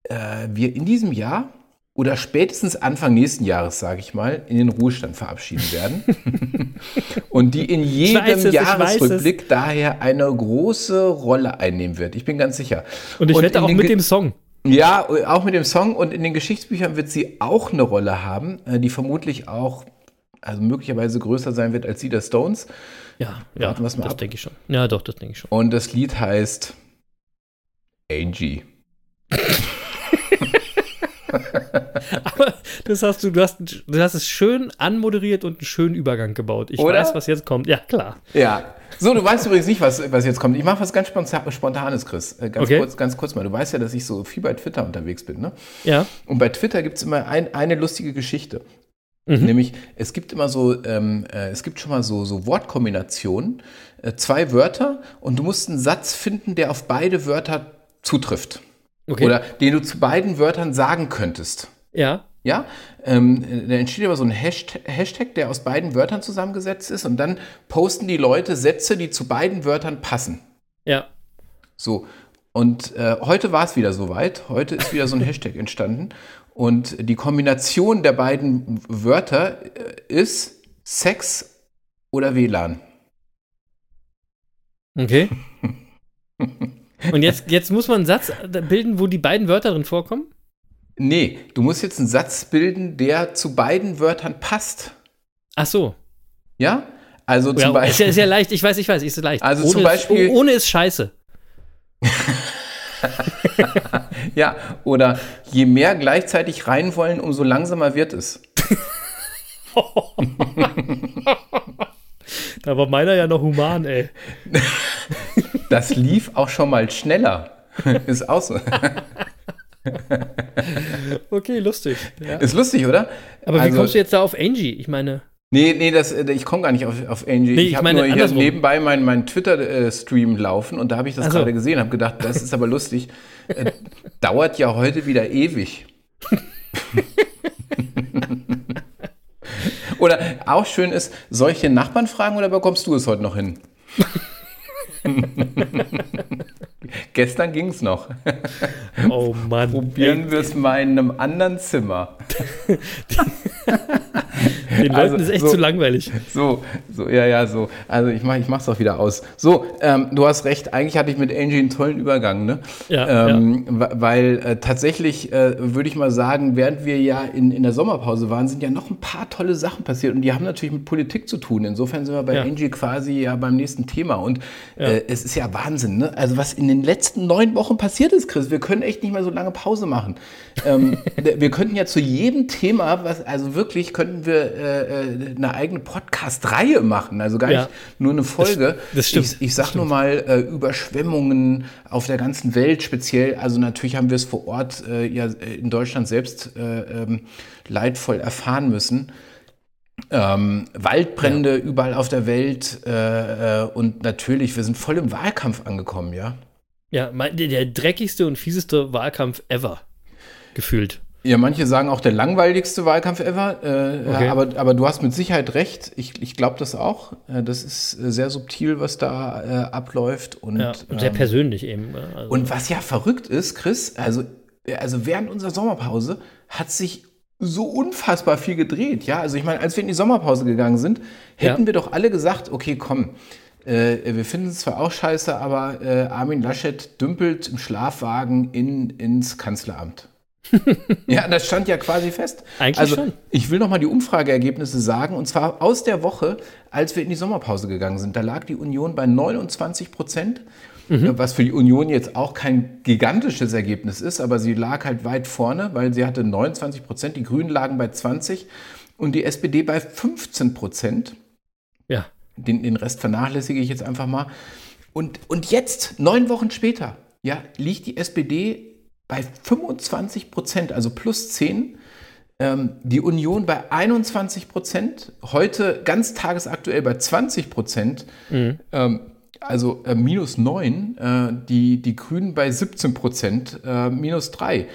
äh, wir in diesem Jahr oder spätestens Anfang nächsten Jahres, sage ich mal, in den Ruhestand verabschieden werden. [laughs] und die in jedem es, Jahresrückblick daher eine große Rolle einnehmen wird. Ich bin ganz sicher. Und ich und wette auch mit dem Song. Ja, auch mit dem Song und in den Geschichtsbüchern wird sie auch eine Rolle haben, äh, die vermutlich auch, also möglicherweise größer sein wird als die der Stones. Ja, ja das denke ich schon. Ja, doch, das denke ich schon. Und das Lied heißt Angie. Aber das hast du, du hast, du hast es schön anmoderiert und einen schönen Übergang gebaut. Ich Oder? weiß, was jetzt kommt. Ja, klar. Ja. So, du weißt übrigens nicht, was, was jetzt kommt. Ich mache was ganz Spontanes, Chris. Äh, ganz, okay. kurz, ganz kurz mal. Du weißt ja, dass ich so viel bei Twitter unterwegs bin, ne? Ja. Und bei Twitter gibt es immer ein, eine lustige Geschichte. Mhm. Nämlich, es gibt immer so, ähm, äh, es gibt schon mal so, so Wortkombinationen, äh, zwei Wörter und du musst einen Satz finden, der auf beide Wörter zutrifft. Okay. Oder den du zu beiden Wörtern sagen könntest. Ja. Ja, ähm, da entsteht aber so ein Hashtag, Hashtag, der aus beiden Wörtern zusammengesetzt ist und dann posten die Leute Sätze, die zu beiden Wörtern passen. Ja. So, und äh, heute war es wieder soweit. Heute ist wieder so ein [laughs] Hashtag entstanden. Und die Kombination der beiden Wörter äh, ist Sex oder WLAN. Okay. Und jetzt, jetzt muss man einen Satz bilden, wo die beiden Wörter drin vorkommen? Nee, du musst jetzt einen Satz bilden, der zu beiden Wörtern passt. Ach so. Ja? Also zum ja, Beispiel. Ist ja, ist ja leicht, ich weiß, ich weiß, ist leicht. Also ohne zum Beispiel. Ist, ohne ist scheiße. [laughs] [laughs] ja, oder je mehr gleichzeitig rein wollen, umso langsamer wird es. [laughs] da war meiner ja noch human, ey. [laughs] Das lief auch schon mal schneller. Ist auch so. okay, lustig. Ja. Ist lustig, oder? Aber wie also, kommst du jetzt da auf Angie? Ich meine. Nee, nee, das, äh, ich komme gar nicht auf, auf Angie. Nee, ich, ich habe nur hier nebenbei meinen mein Twitter-Stream laufen und da habe ich das also. gerade gesehen, habe gedacht, das ist aber lustig. Äh, dauert ja heute wieder ewig. [laughs] Oder auch schön ist, soll ich den Nachbarn fragen oder bekommst du es heute noch hin? [laughs] Gestern ging es noch. [laughs] Oh Mann. Probieren wir es mal in einem anderen Zimmer. Den Leuten Also, ist echt so- zu langweilig. So, so, ja, ja, so. Also ich mach, ich mach's auch wieder aus. So, ähm, du hast recht, eigentlich hatte ich mit Angie einen tollen Übergang, ne? Ja, ähm, wa- Weil äh, tatsächlich äh, würde ich mal sagen, während wir ja in, in der Sommerpause waren, sind ja noch ein paar tolle Sachen passiert und die haben natürlich mit Politik zu tun. Insofern sind wir bei Ja. Angie quasi ja beim nächsten Thema. Und äh, es ist ja Wahnsinn, ne? Also was in den letzten neun Wochen passiert ist, Chris, wir können echt nicht mehr so lange Pause machen. Ähm, [laughs] wir könnten ja zu jedem Thema, was, also wirklich könnten wir äh, eine eigene Podcast-Reihe machen, also gar Ja. nicht nur eine Folge. das stimmt, Ich, ich das sag nur mal äh, Überschwemmungen auf der ganzen Welt speziell. Also natürlich haben wir es vor Ort äh, ja in Deutschland selbst äh, ähm, leidvoll erfahren müssen. Ähm, Waldbrände überall auf der Welt äh, äh, und natürlich, wir sind voll im Wahlkampf angekommen, ja. Ja, mein, der, der dreckigste und fieseste Wahlkampf ever. Gefühlt. Ja, manche sagen auch der langweiligste Wahlkampf ever, äh, Okay. aber, aber du hast mit Sicherheit recht. Ich, ich glaube das auch. Äh, das ist äh, sehr subtil, was da äh, abläuft. Und, Ja, und sehr ähm, persönlich eben. Also, Und was ja verrückt ist, Chris, also, also während unserer Sommerpause hat sich so unfassbar viel gedreht. Ja, also ich meine, als wir in die Sommerpause gegangen sind, hätten Ja. wir doch alle gesagt, okay, komm, äh, wir finden es zwar auch scheiße, aber äh, Armin Laschet dümpelt im Schlafwagen in, ins Kanzleramt. [laughs] ja, das stand ja quasi fest. Eigentlich also, schon. Ich will noch mal die Umfrageergebnisse sagen, und zwar aus der Woche, als wir in die Sommerpause gegangen sind. Da lag die Union bei 29 Prozent, Mhm. was für die Union jetzt auch kein gigantisches Ergebnis ist, aber sie lag halt weit vorne, weil sie hatte 29 Prozent, die Grünen lagen bei 20 und die SPD bei 15 Prozent. ja. Den, den Rest vernachlässige ich jetzt einfach mal. Und, und jetzt, neun Wochen später, ja, liegt die SPD bei 25 Prozent, also plus 10. Ähm, die Union bei 21 Prozent, heute ganz tagesaktuell bei 20 Prozent, ähm, also äh, minus 9, äh, die, die Grünen bei 17 Prozent, äh, minus 3.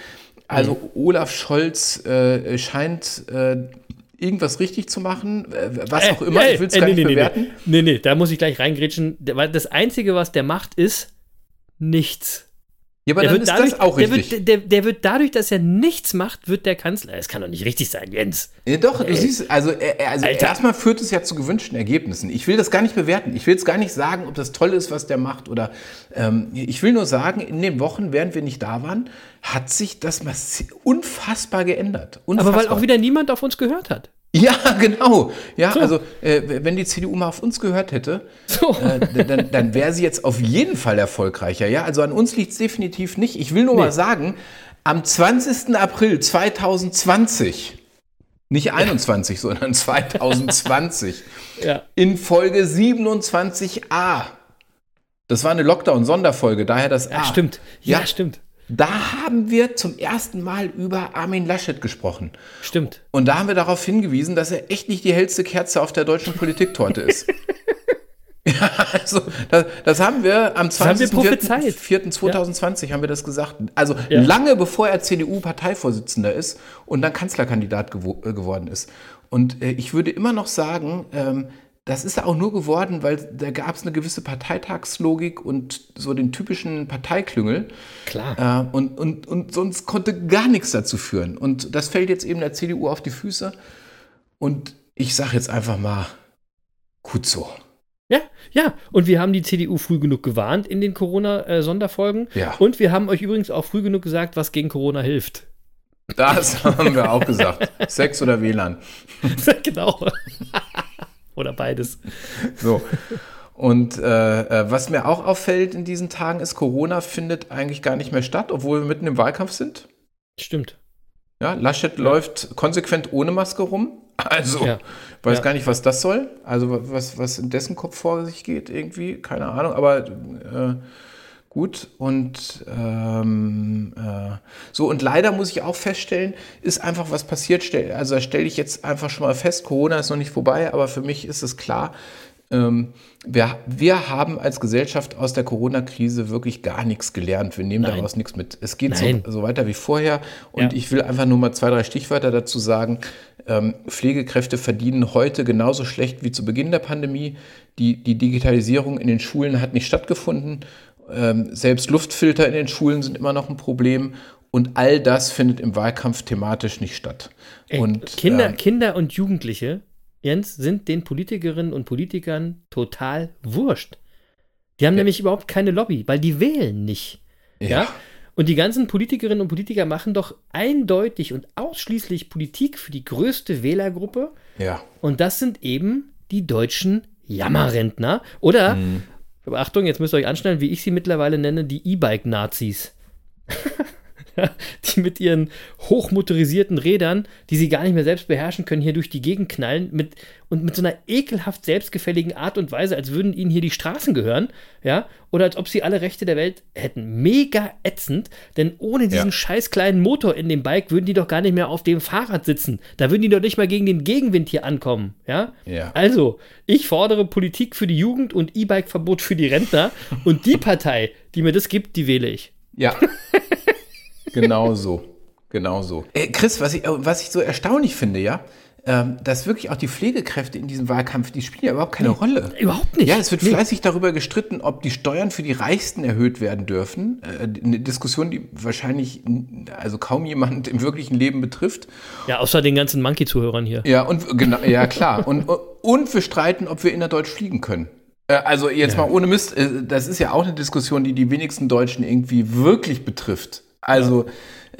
Also Olaf Scholz äh, scheint äh, irgendwas richtig zu machen, äh, was auch immer, ich will es gar nicht nee, bewerten. Nee, nee, nee, da muss ich gleich reingrätschen. Das Einzige, was der macht, ist nichts. Ja, aber Der dann wird, ist dadurch, das auch der, richtig. wird, der, der wird dadurch, dass er nichts macht, wird der Kanzler. Das kann doch nicht richtig sein, Jens. Ja, doch, du siehst, also, äh, also Alter. erstmal führt es ja zu gewünschten Ergebnissen. Ich will das gar nicht bewerten. Ich will jetzt gar nicht sagen, ob das toll ist, was der macht oder ähm, ich will nur sagen, in den Wochen, während wir nicht da waren, hat sich das unfassbar geändert. Unfassbar. Aber weil auch wieder niemand auf uns gehört hat. Ja, genau. Ja, also äh, wenn die CDU mal auf uns gehört hätte, So. äh, dann, dann wäre sie jetzt auf jeden Fall erfolgreicher. Ja, also an uns liegt es definitiv nicht. Ich will nur mal sagen, am 20. April 2020, nicht 21, sondern [laughs] 2020, Ja. in Folge 27a. Das war eine Lockdown-Sonderfolge, daher das A. Ja, stimmt. Ja, Ja. stimmt. Da haben wir zum ersten Mal über Armin Laschet gesprochen. Stimmt. Und da haben wir darauf hingewiesen, dass er echt nicht die hellste Kerze auf der deutschen Politiktorte ist. [laughs] ja, also, das, das haben wir am haben wir prophezeit. 20.04.2020 haben wir das gesagt. Also Ja. lange bevor er CDU-Parteivorsitzender ist und dann Kanzlerkandidat gewo äh, geworden ist. Und äh, ich würde immer noch sagen, ähm, das ist er auch nur geworden, weil da gab es eine gewisse Parteitagslogik und so den typischen Parteiklüngel. Klar. Äh, und, und, und sonst konnte gar nichts dazu führen. Und das fällt jetzt eben der CDU auf die Füße. Und ich sage jetzt einfach mal, gut so. Ja, ja. Und wir haben die CDU früh genug gewarnt in den Corona-Sonderfolgen. Ja. Und wir haben euch übrigens auch früh genug gesagt, was gegen Corona hilft. Das [laughs] haben wir auch gesagt. Sex oder WLAN. [laughs] genau. Oder beides. So. Und äh, äh, was mir auch auffällt in diesen Tagen ist, Corona findet eigentlich gar nicht mehr statt, obwohl wir mitten im Wahlkampf sind. Stimmt. Ja, Laschet läuft konsequent ohne Maske rum. Also, Ja. weiß Ja. gar nicht, was das soll. Also, was, was in dessen Kopf vor sich geht, irgendwie. Keine Ahnung. Aber äh, gut. Und ähm, äh, so, und leider muss ich auch feststellen, ist einfach was passiert. Also, da stelle ich jetzt einfach schon mal fest: Corona ist noch nicht vorbei, aber für mich ist es klar. Ähm, wir, wir haben als Gesellschaft aus der Corona-Krise wirklich gar nichts gelernt. Wir nehmen Nein. daraus nichts mit. Es geht so, so weiter wie vorher. Und Ja. ich will einfach nur mal zwei, drei Stichwörter dazu sagen. ähm, Pflegekräfte verdienen heute genauso schlecht wie zu Beginn der Pandemie. Die, die Digitalisierung in den Schulen hat nicht stattgefunden. Ähm, selbst Luftfilter in den Schulen sind immer noch ein Problem. Und all das findet im Wahlkampf thematisch nicht statt. Ey, und, Kinder, ähm, Kinder und Jugendliche, Jens, sind den Politikerinnen und Politikern total wurscht. Die haben nämlich überhaupt keine Lobby, weil die wählen nicht. Ja. Und die ganzen Politikerinnen und Politiker machen doch eindeutig und ausschließlich Politik für die größte Wählergruppe. ja. Und das sind eben die deutschen Jammerrentner. Oder, aber Achtung, jetzt müsst ihr euch anstellen, wie ich sie mittlerweile nenne, die E-Bike-Nazis. [laughs] [laughs] Die mit ihren hochmotorisierten Rädern, die sie gar nicht mehr selbst beherrschen können, hier durch die Gegend knallen mit, und mit so einer ekelhaft selbstgefälligen Art und Weise, als würden ihnen hier die Straßen gehören, ja, oder als ob sie alle Rechte der Welt hätten. Mega ätzend, denn ohne diesen Ja. scheiß kleinen Motor in dem Bike würden die doch gar nicht mehr auf dem Fahrrad sitzen. Da würden die doch nicht mal gegen den Gegenwind hier ankommen, ja. Ja. Also, ich fordere Politik für die Jugend und E-Bike-Verbot für die Rentner und die Partei, die mir das gibt, die wähle ich. Ja. [laughs] genau so. Genau so. Äh, Chris, was ich, äh, was ich so erstaunlich finde, ja, ähm, dass wirklich auch die Pflegekräfte in diesem Wahlkampf, die spielen ja überhaupt keine Rolle. Überhaupt nicht. Ja, es wird Nee. fleißig darüber gestritten, ob die Steuern für die Reichsten erhöht werden dürfen. Äh, Eine Diskussion, die wahrscheinlich also kaum jemand im wirklichen Leben betrifft. Ja, außer den ganzen Monkey-Zuhörern hier. Ja, und genau, ja klar. Und, und wir streiten, ob wir innerdeutsch fliegen können. Äh, Also jetzt mal ohne Mist, äh, das ist ja auch eine Diskussion, die die wenigsten Deutschen irgendwie wirklich betrifft. Also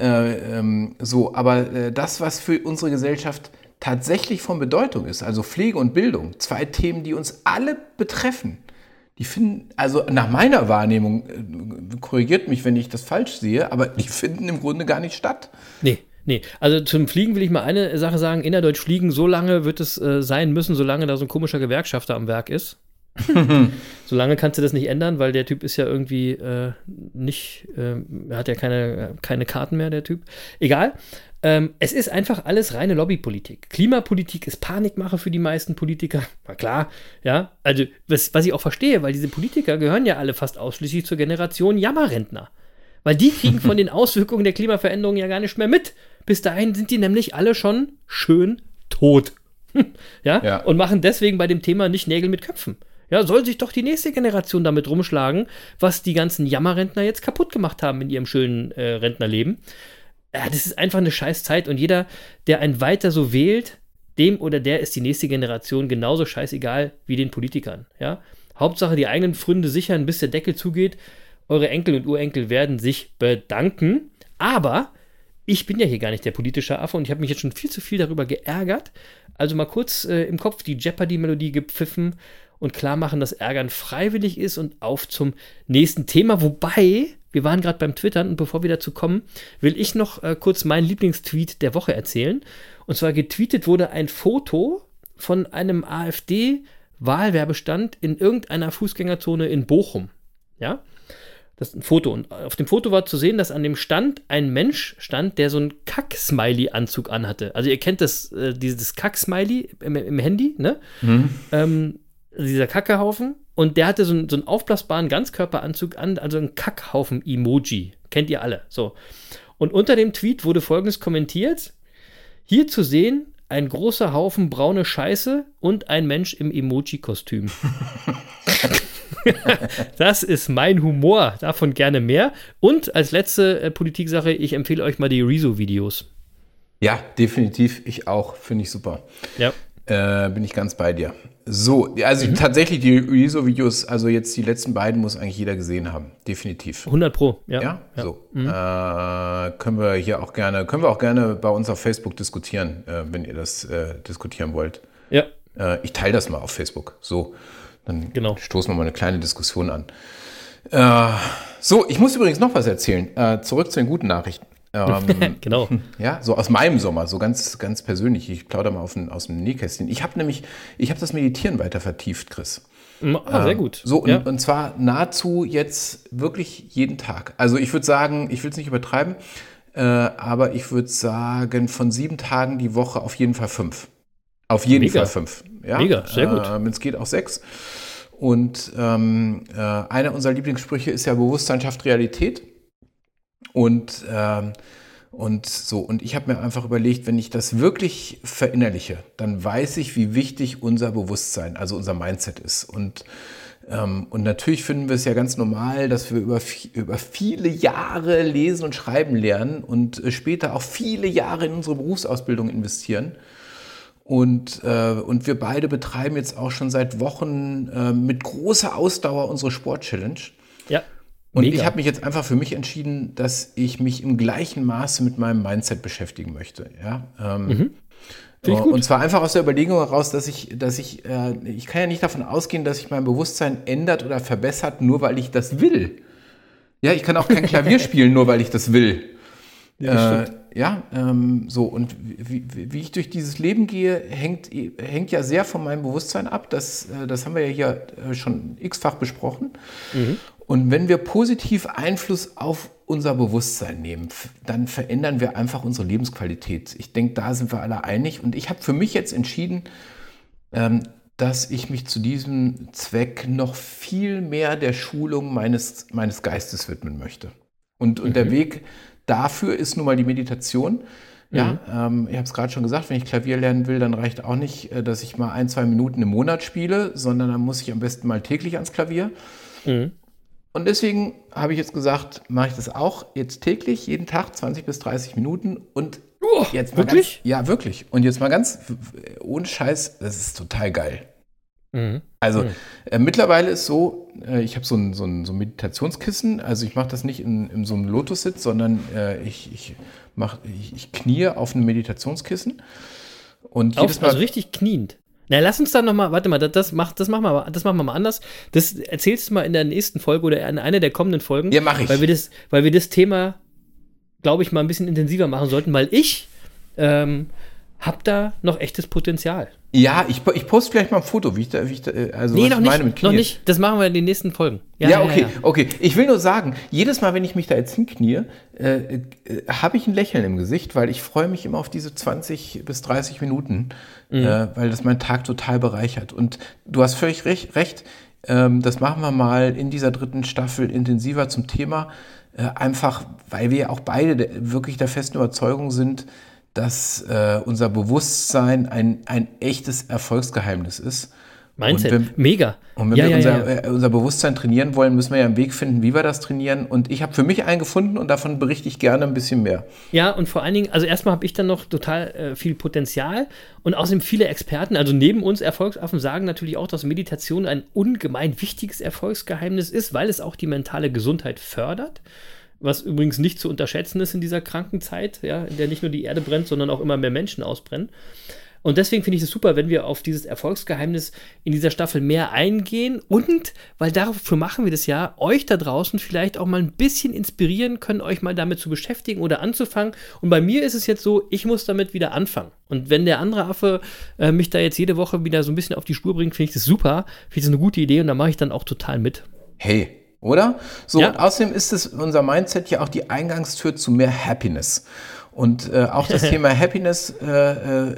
äh, ähm, so, aber äh, das, was für unsere Gesellschaft tatsächlich von Bedeutung ist, also Pflege und Bildung, zwei Themen, die uns alle betreffen, die finden, also nach meiner Wahrnehmung, äh, korrigiert mich, wenn ich das falsch sehe, aber die finden im Grunde gar nicht statt. Nee, nee. Also zum Fliegen will ich mal eine Sache sagen. Innerdeutsch fliegen, so lange wird es äh, sein müssen, solange da so ein komischer Gewerkschafter am Werk ist. [laughs] solange kannst du das nicht ändern, weil der Typ ist ja irgendwie äh, nicht, äh, er hat ja keine, keine Karten mehr, der Typ. Egal. Ähm, es ist einfach alles reine Lobbypolitik. Klimapolitik ist Panikmache für die meisten Politiker. [laughs] War klar, ja. Also, was, was ich auch verstehe, weil diese Politiker gehören ja alle fast ausschließlich zur Generation Jammerrentner. Weil die kriegen von [laughs] den Auswirkungen der Klimaveränderung ja gar nicht mehr mit. Bis dahin sind die nämlich alle schon schön tot. ja? Ja. Und machen deswegen bei dem Thema nicht Nägel mit Köpfen. Ja, soll sich doch die nächste Generation damit rumschlagen, was die ganzen Jammerrentner jetzt kaputt gemacht haben in ihrem schönen äh, Rentnerleben. Ja, das ist einfach eine scheiß Zeit und jeder, der einen weiter so wählt, dem oder der ist die nächste Generation genauso scheißegal wie den Politikern. Ja? Hauptsache die eigenen Pfründe sichern, bis der Deckel zugeht. Eure Enkel und Urenkel werden sich bedanken. Aber ich bin ja hier gar nicht der politische Affe und ich habe mich jetzt schon viel zu viel darüber geärgert. Also mal kurz äh, im Kopf die Jeopardy-Melodie gepfiffen und klar machen, dass Ärgern freiwillig ist und auf zum nächsten Thema. Wobei, wir waren gerade beim Twittern und bevor wir dazu kommen, will ich noch äh, kurz meinen Lieblingstweet der Woche erzählen. Und zwar getweetet wurde ein Foto von einem AfD-Wahlwerbestand in irgendeiner Fußgängerzone in Bochum. Ja, das ist ein Foto. Und auf dem Foto war zu sehen, dass an dem Stand ein Mensch stand, der so einen Kack-Smiley-Anzug anhatte. Also ihr kennt das, äh, dieses Kack-Smiley im, im Handy, ne? Ähm, dieser Kackehaufen. Und der hatte so einen, so einen aufblasbaren Ganzkörperanzug an, also ein Kackhaufen-Emoji. Kennt ihr alle. So. Und unter dem Tweet wurde folgendes kommentiert: Hier zu sehen ein großer Haufen braune Scheiße und ein Mensch im Emoji-Kostüm. [laughs] das ist mein Humor. Davon gerne mehr. Und als letzte äh, Politiksache, ich empfehle euch mal die Rezo-Videos. Ja, definitiv. Ich auch. Finde ich super. Ja. Äh, bin ich ganz bei dir. So, also tatsächlich die Rezo-Videos, also jetzt die letzten beiden muss eigentlich jeder gesehen haben. Definitiv. 100 Pro. Ja. Ja, so. Äh, können wir hier auch gerne, können wir auch gerne bei uns auf Facebook diskutieren, äh, wenn ihr das äh, diskutieren wollt. Ja. Äh, ich teile das mal auf Facebook. So, dann Genau. stoßen wir mal eine kleine Diskussion an. Äh, so, ich muss übrigens noch was erzählen. Äh, zurück zu den guten Nachrichten. Ähm, [laughs] Genau. ja, so aus meinem Sommer, so ganz, ganz persönlich. Ich plaudere mal den, aus dem Nähkästchen. Ich habe nämlich, ich habe das Meditieren weiter vertieft, Chris. Ah, sehr gut. So, und, ja. und zwar nahezu jetzt wirklich jeden Tag. Also ich würde sagen, ich will es nicht übertreiben, äh, aber ich würde sagen, von sieben Tagen die Woche auf jeden Fall fünf. Auf jeden Mega. Fall fünf. Ja? Mega, sehr gut. Äh, Wenn es geht, auch sechs. Und ähm, äh, einer unserer Lieblingssprüche ist ja Bewusstsein schafft Realität. Und ähm, Und so, und ich habe mir einfach überlegt, wenn ich das wirklich verinnerliche, dann weiß ich, wie wichtig unser Bewusstsein, also unser Mindset ist. Und, ähm, und natürlich finden wir es ja ganz normal, dass wir über, über viele Jahre lesen und schreiben lernen und äh, später auch viele Jahre in unsere Berufsausbildung investieren. Und, äh, und wir beide betreiben jetzt auch schon seit Wochen äh, mit großer Ausdauer unsere Sport-Challenge. Und Mega. ich habe mich jetzt einfach für mich entschieden, dass ich mich im gleichen Maße mit meinem Mindset beschäftigen möchte. Ja? Ähm, mhm. Und zwar einfach aus der Überlegung heraus, dass ich, dass ich, äh, ich kann ja nicht davon ausgehen, dass sich mein Bewusstsein ändert oder verbessert, nur weil ich das will. Ja, ich kann auch kein Klavier [laughs] spielen, nur weil ich das will. Ja, äh, ja ähm, so und wie, wie, ich durch dieses Leben gehe, hängt, hängt ja sehr von meinem Bewusstsein ab. Das, äh, das haben wir ja hier äh, schon x-fach besprochen. Mhm. Und wenn wir positiv Einfluss auf unser Bewusstsein nehmen, dann verändern wir einfach unsere Lebensqualität. Ich denke, da sind wir alle einig. Und ich habe für mich jetzt entschieden, ähm, dass ich mich zu diesem Zweck noch viel mehr der Schulung meines, meines Geistes widmen möchte. Und, und mhm. der Weg dafür ist nun mal die Meditation. Ja, mhm. ähm, ich habe es gerade schon gesagt, wenn ich Klavier lernen will, dann reicht auch nicht, äh, dass ich mal ein, zwei Minuten im Monat spiele, sondern dann muss ich am besten mal täglich ans Klavier. Mhm. Und deswegen habe ich jetzt gesagt, mache ich das auch jetzt täglich, jeden Tag 20 bis 30 Minuten und oh, jetzt wirklich? Ganz, ja, wirklich. Und jetzt mal ganz ohne Scheiß, das ist total geil. Mhm. Also mhm. Äh, mittlerweile ist so, äh, ich habe so ein, so, ein, so ein Meditationskissen, also ich mache das nicht in, in so einem Lotus-Sitz, sondern äh, ich, ich, mach, ich, ich knie auf einem Meditationskissen. Und jedes Mal, also richtig kniend. Na, lass uns dann nochmal, warte mal, das, das, mach, das, machen wir, das machen wir mal anders. Das erzählst du mal in der nächsten Folge oder in einer der kommenden Folgen. Ja, mach ich. Weil wir das, weil wir das Thema, glaube ich, mal ein bisschen intensiver machen sollten, weil ich ähm, habe da noch echtes Potenzial. Ja, ich, ich poste vielleicht mal ein Foto, wie ich da, wie ich da äh, also nee, noch nicht, noch nicht. Das machen wir in den nächsten Folgen. Ja, ja okay, ja, ja. okay. Ich will nur sagen, jedes Mal, wenn ich mich da jetzt hinknie, äh, äh, habe ich ein Lächeln im Gesicht, weil ich freue mich immer auf diese 20 bis 30 Minuten, mhm. äh, weil das meinen Tag total bereichert. Und du hast völlig recht, recht ähm, das machen wir mal in dieser dritten Staffel intensiver zum Thema, äh, einfach weil wir auch beide wirklich der festen Überzeugung sind, dass äh, unser Bewusstsein ein, ein echtes Erfolgsgeheimnis ist. Mindset, und wenn, mega. Und wenn ja, wir ja, unser, ja. Unser, Bewusstsein trainieren wollen, müssen wir ja einen Weg finden, wie wir das trainieren. Und ich habe für mich einen gefunden und davon berichte ich gerne ein bisschen mehr. Ja, und vor allen Dingen, also erstmal habe ich dann noch total äh, viel Potenzial und außerdem viele Experten, also neben uns Erfolgsaffen, sagen natürlich auch, dass Meditation ein ungemein wichtiges Erfolgsgeheimnis ist, weil es auch die mentale Gesundheit fördert was übrigens nicht zu unterschätzen ist in dieser kranken Zeit, ja, in der nicht nur die Erde brennt, sondern auch immer mehr Menschen ausbrennen. Und deswegen finde ich es super, wenn wir auf dieses Erfolgsgeheimnis in dieser Staffel mehr eingehen und, weil dafür machen wir das ja, euch da draußen vielleicht auch mal ein bisschen inspirieren können, euch mal damit zu beschäftigen oder anzufangen. Und bei mir ist es jetzt so, ich muss damit wieder anfangen. Und wenn der andere Affe äh, mich da jetzt jede Woche wieder so ein bisschen auf die Spur bringt, finde ich das super, finde ich das eine gute Idee und da mache ich dann auch total mit. Hey, oder? So, ja. und außerdem ist es unser Mindset ja auch die Eingangstür zu mehr Happiness. Und äh, auch das [laughs] Thema Happiness äh, äh,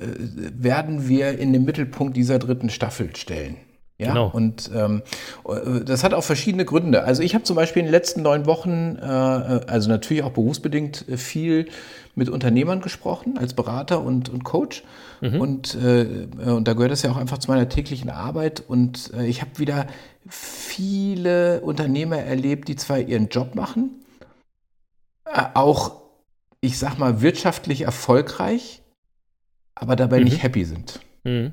werden wir in den Mittelpunkt dieser dritten Staffel stellen. Ja, genau. und ähm, das hat auch verschiedene Gründe. Also ich habe zum Beispiel in den letzten neun Wochen, äh, also natürlich auch berufsbedingt, äh, viel mit Unternehmern gesprochen als Berater und, und Coach. Mhm. Und, äh, und da gehört das ja auch einfach zu meiner täglichen Arbeit. Und äh, ich habe wieder viele Unternehmer erlebt, die zwar ihren Job machen, äh, auch, ich sag mal, wirtschaftlich erfolgreich, aber dabei mhm. nicht happy sind. Mhm.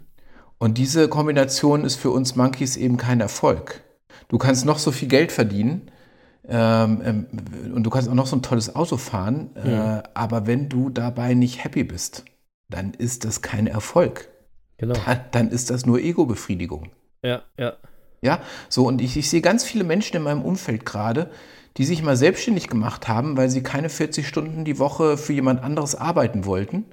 Und diese Kombination ist für uns Monkeys eben kein Erfolg. Du kannst noch so viel Geld verdienen ähm, ähm, und du kannst auch noch so ein tolles Auto fahren, äh, mhm. aber wenn du dabei nicht happy bist, dann ist das kein Erfolg. Genau. Dann, dann ist das nur Ego-Befriedigung. Ja, ja. Ja, so und ich, ich sehe ganz viele Menschen in meinem Umfeld gerade, die sich mal selbstständig gemacht haben, weil sie keine 40 Stunden die Woche für jemand anderes arbeiten wollten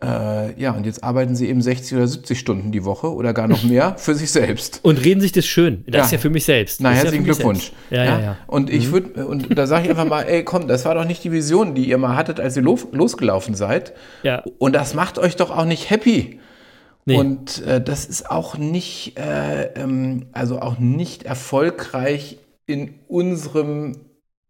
äh, ja, und jetzt arbeiten sie eben 60 oder 70 Stunden die Woche oder gar noch mehr für sich selbst. [laughs] Und reden sich das schön. Das ja. ist ja für mich selbst. Na, herzlichen ja Glückwunsch. Ja, ja, ja, Und ich mhm. würde, und da sage ich einfach mal, ey, komm, das war doch nicht die Vision, die ihr mal hattet, als ihr lo losgelaufen seid. Ja. Und das macht euch doch auch nicht happy. Nee. Und äh, das ist auch nicht, äh, ähm, also auch nicht erfolgreich in unserem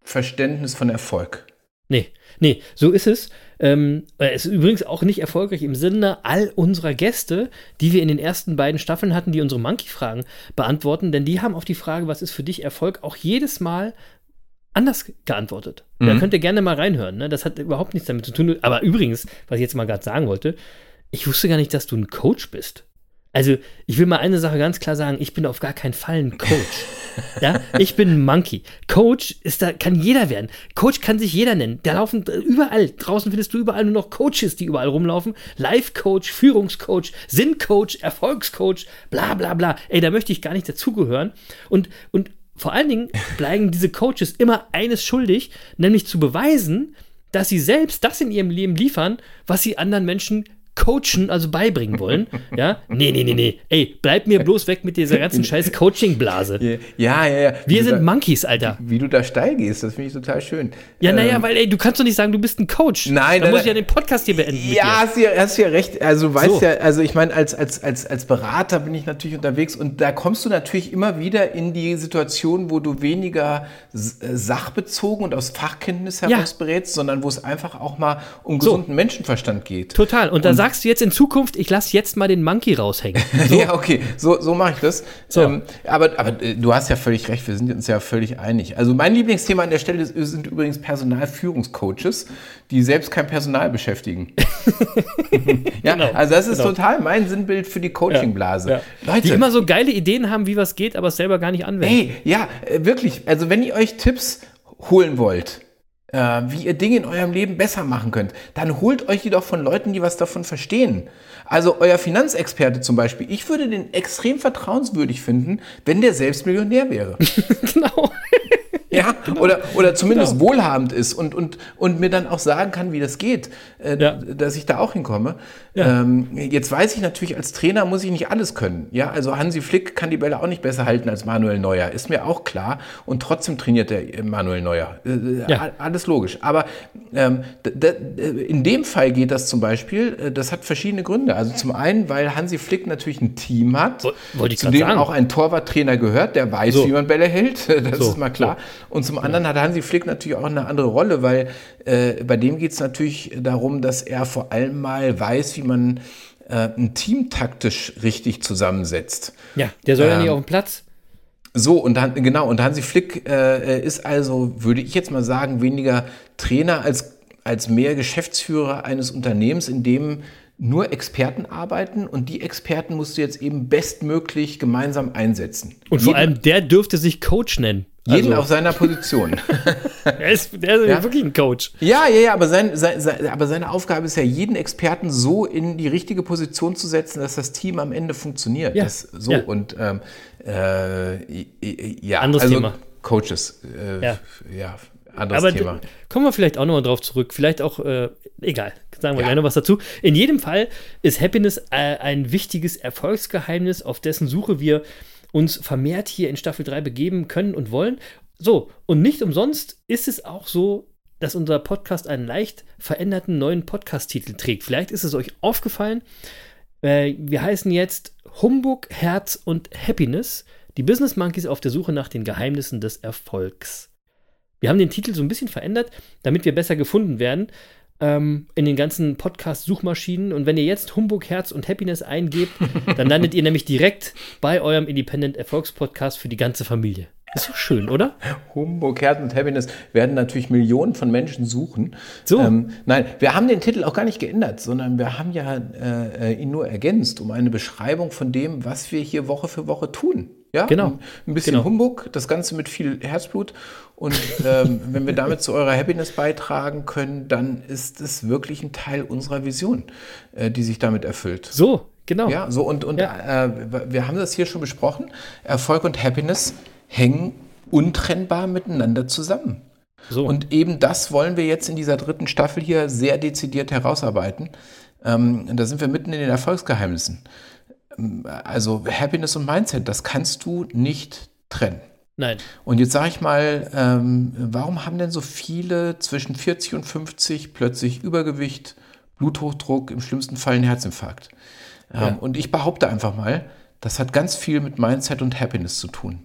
Verständnis von Erfolg. Nee, nee, so ist es. Ähm, es ist übrigens auch nicht erfolgreich im Sinne all unserer Gäste, die wir in den ersten beiden Staffeln hatten, die unsere Monkey-Fragen beantworten, denn die haben auf die Frage, was ist für dich Erfolg, auch jedes Mal anders geantwortet. Mhm. Da könnt ihr gerne mal reinhören. Ne? Das hat überhaupt nichts damit zu tun. Aber übrigens, was ich jetzt mal gerade sagen wollte, ich wusste gar nicht, dass du ein Coach bist. Also, ich will mal eine Sache ganz klar sagen, ich bin auf gar keinen Fall ein Coach. [laughs] ja, ich bin ein Monkey. Coach ist da, kann jeder werden. Coach kann sich jeder nennen. Da laufen überall, draußen findest du überall nur noch Coaches, die überall rumlaufen. Life-Coach, Führungscoach, Sinn-Coach, Erfolgscoach, bla bla bla. Ey, da möchte ich gar nicht dazugehören. Und, und vor allen Dingen bleiben [laughs] diese Coaches immer eines schuldig, nämlich zu beweisen, dass sie selbst das in ihrem Leben liefern, was sie anderen Menschen coachen, also beibringen wollen. Ja? Nee, nee, nee, nee. Ey, bleib mir bloß weg mit dieser ganzen [laughs] scheiß Coaching-Blase. Ja, ja, ja. Wir sind da, Monkeys, Alter. Wie du da steil gehst, das finde ich total schön. Ja, ähm, naja, weil, ey, du kannst doch nicht sagen, du bist ein Coach. Nein, Dann muss ich ja den Podcast hier beenden. Ja, hast ja, hast ja recht. Also, weißt so. ja, also ich meine, als, als, als, als Berater bin ich natürlich unterwegs und da kommst du natürlich immer wieder in die Situation, wo du weniger äh, sachbezogen und aus Fachkenntnis heraus ja. berätst, sondern wo es einfach auch mal um gesunden so. Menschenverstand geht. Total. Und da sagst sagst du jetzt in Zukunft, ich lasse jetzt mal den Monkey raushängen. [laughs] So. ja, okay, so, so mache ich das. So. Ähm, aber, aber äh, du hast ja völlig recht, wir sind uns ja völlig einig. Also mein Lieblingsthema an der Stelle sind übrigens Personalführungscoaches, die selbst kein Personal beschäftigen. [laughs] [laughs] ja, genau, also das ist genau. total mein Sinnbild für die Coachingblase. Ja, ja. Leute, die immer so geile Ideen haben, wie was geht, aber es selber gar nicht anwenden. Ey, ja, äh, wirklich. Also wenn ihr euch Tipps holen wollt, äh, wie ihr Dinge in eurem Leben besser machen könnt, dann holt euch die doch von Leuten, die was davon verstehen. Also euer Finanzexperte zum Beispiel. Ich würde den extrem vertrauenswürdig finden, wenn der selbst Millionär wäre. [laughs] genau. Ja, [laughs] genau. oder, oder zumindest genau. wohlhabend ist und, und, und mir dann auch sagen kann, wie das geht, äh, ja. dass ich da auch hinkomme. Ja. Ähm, jetzt weiß ich natürlich, als Trainer muss ich nicht alles können. Ja, also Hansi Flick kann die Bälle auch nicht besser halten als Manuel Neuer, ist mir auch klar. Und trotzdem trainiert der Manuel Neuer. Äh, ja. Alles logisch. Aber ähm, in dem Fall geht das zum Beispiel, äh, das hat verschiedene Gründe. Also zum einen, weil Hansi Flick natürlich ein Team hat, zu dem sagen. auch ein Torwarttrainer gehört, der weiß, so. wie man Bälle hält. [laughs] Das so. ist mal klar. So. Und zum anderen hat Hansi Flick natürlich auch eine andere Rolle, weil äh, bei dem geht es natürlich darum, dass er vor allem mal weiß, wie man äh, ein Team taktisch richtig zusammensetzt. Ja, der soll ähm, ja nicht auf dem Platz. So, und genau, und Hansi Flick äh, ist also, würde ich jetzt mal sagen, weniger Trainer als, als mehr Geschäftsführer eines Unternehmens, in dem nur Experten arbeiten und die Experten musst du jetzt eben bestmöglich gemeinsam einsetzen. Und vor allem der dürfte sich Coach nennen. Jeden also. auf seiner Position. [laughs] er ist, er ist ja? wirklich ein Coach. Ja, ja, ja, aber, sein, sein, sein, aber seine Aufgabe ist ja, jeden Experten so in die richtige Position zu setzen, dass das Team am Ende funktioniert. Ja. Das, so ja. und ähm, äh, ja, anderes also Thema. Coaches, äh, ja. ja, anderes aber Thema. Kommen wir vielleicht auch nochmal drauf zurück. Vielleicht auch, äh, egal, sagen wir ja. gleich noch was dazu. In jedem Fall ist Happiness äh, ein wichtiges Erfolgsgeheimnis, auf dessen Suche wir uns vermehrt hier in Staffel 3 begeben können und wollen. So, und nicht umsonst ist es auch so, dass unser Podcast einen leicht veränderten neuen Podcast-Titel trägt. Vielleicht ist es euch aufgefallen. Äh, wir heißen jetzt Humbug, Herz und Happiness. Die Business Monkeys auf der Suche nach den Geheimnissen des Erfolgs. Wir haben den Titel so ein bisschen verändert, damit wir besser gefunden werden ähm, in den ganzen Podcast-Suchmaschinen. Und wenn ihr jetzt Humbug, Herz und Happiness eingebt, dann landet ihr [laughs] nämlich direkt bei eurem Independent Erfolgspodcast für die ganze Familie. Ist doch schön, oder? Humbug, Herz und Happiness werden natürlich Millionen von Menschen suchen. So. Ähm, nein, wir haben den Titel auch gar nicht geändert, sondern wir haben ja äh, ihn nur ergänzt um eine Beschreibung von dem, was wir hier Woche für Woche tun. Ja, genau. Ein bisschen genau. Humbug, das Ganze mit viel Herzblut. Und ähm, [laughs] wenn wir damit zu eurer Happiness beitragen können, dann ist es wirklich ein Teil unserer Vision, äh, die sich damit erfüllt. So, genau. Ja, so und, und ja. äh, wir haben das hier schon besprochen. Erfolg und Happiness hängen untrennbar miteinander zusammen. So. Und eben das wollen wir jetzt in dieser dritten Staffel hier sehr dezidiert herausarbeiten. Ähm, da sind wir mitten in den Erfolgsgeheimnissen also Happiness und Mindset, das kannst du nicht trennen. Nein. Und jetzt sage ich mal, ähm, warum haben denn so viele zwischen 40 und 50 plötzlich Übergewicht, Bluthochdruck, im schlimmsten Fall einen Herzinfarkt? Ähm, ja. Und ich behaupte einfach mal, das hat ganz viel mit Mindset und Happiness zu tun.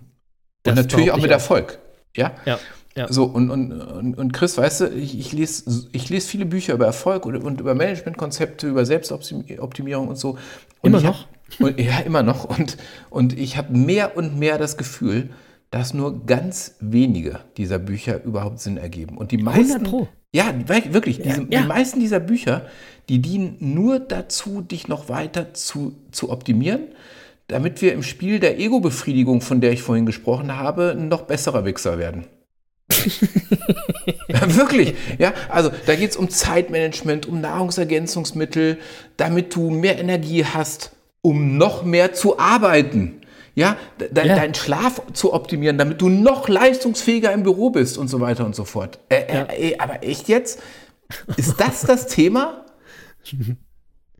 Das und natürlich auch mit Erfolg. Ja? ja. Ja. So, und, und, und, Chris, weißt du, ich, ich lese ich lese viele Bücher über Erfolg und, und über Managementkonzepte, über Selbstoptimierung und so. Und Immer noch? Hab, [laughs] und, ja, immer noch. Und, und ich habe mehr und mehr das Gefühl, dass nur ganz wenige dieser Bücher überhaupt Sinn ergeben. Und die meisten. Pro. Ja, wirklich. diese, ja. Die meisten dieser Bücher, die dienen nur dazu, dich noch weiter zu, zu optimieren, damit wir im Spiel der Ego-Befriedigung, von der ich vorhin gesprochen habe, ein noch besserer Wichser werden. [laughs] Ja, Wirklich, ja. Also da geht es um Zeitmanagement, um Nahrungsergänzungsmittel, damit du mehr Energie hast, um noch mehr zu arbeiten. Ja, de Ja. deinen Schlaf zu optimieren, damit du noch leistungsfähiger im Büro bist und so weiter und so fort. Äh, äh, ey, aber echt jetzt? Ist das das Thema? [laughs]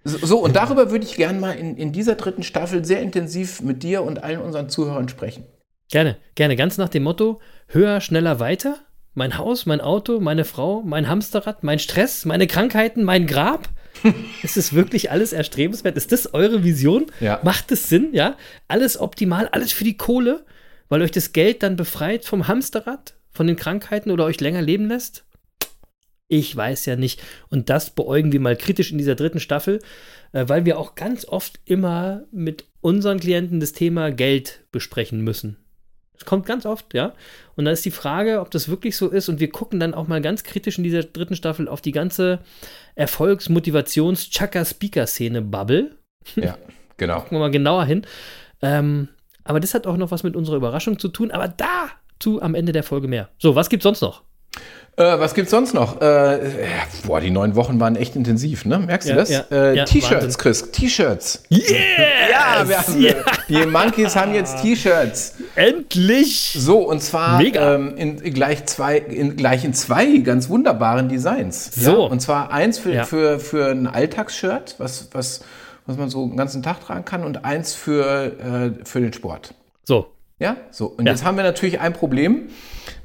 So, und darüber würde ich gerne mal in, in dieser dritten Staffel sehr intensiv mit dir und allen unseren Zuhörern sprechen. Gerne, gerne. Ganz nach dem Motto: höher, schneller, weiter. Mein Haus, mein Auto, meine Frau, mein Hamsterrad, mein Stress, meine Krankheiten, mein Grab. [laughs] Ist es wirklich alles erstrebenswert? Ist das eure Vision? Ja. Macht es Sinn? Ja? Alles optimal, alles für die Kohle, weil euch das Geld dann befreit vom Hamsterrad, von den Krankheiten oder euch länger leben lässt? Ich weiß ja nicht. Und das beäugen wir mal kritisch in dieser dritten Staffel, äh, weil wir auch ganz oft immer mit unseren Klienten das Thema Geld besprechen müssen. Das kommt ganz oft, ja. Und da ist die Frage, ob das wirklich so ist. Und wir gucken dann auch mal ganz kritisch in dieser dritten Staffel auf die ganze Erfolgs-Motivations-Chaka-Speaker-Szene-Bubble. Ja, genau. Gucken wir mal genauer hin. Ähm, aber das hat auch noch was mit unserer Überraschung zu tun. Aber dazu am Ende der Folge mehr. So, was gibt's sonst noch? Äh, was gibt's sonst noch? Äh, boah, die neun Wochen waren echt intensiv, ne? Merkst du Ja, das? ja, äh, ja, T-Shirts. Chris, T-Shirts. Yeah! Ja, wir haben, die Monkeys haben jetzt T-Shirts. Endlich! So, und zwar ähm, in, gleich, zwei, in, gleich in zwei ganz wunderbaren Designs. So. Und zwar eins für, für, für ein Alltagsshirt, was, was, was man so den ganzen Tag tragen kann, und eins für, äh, für den Sport. So, Ja, so. Und Ja. jetzt haben wir natürlich ein Problem.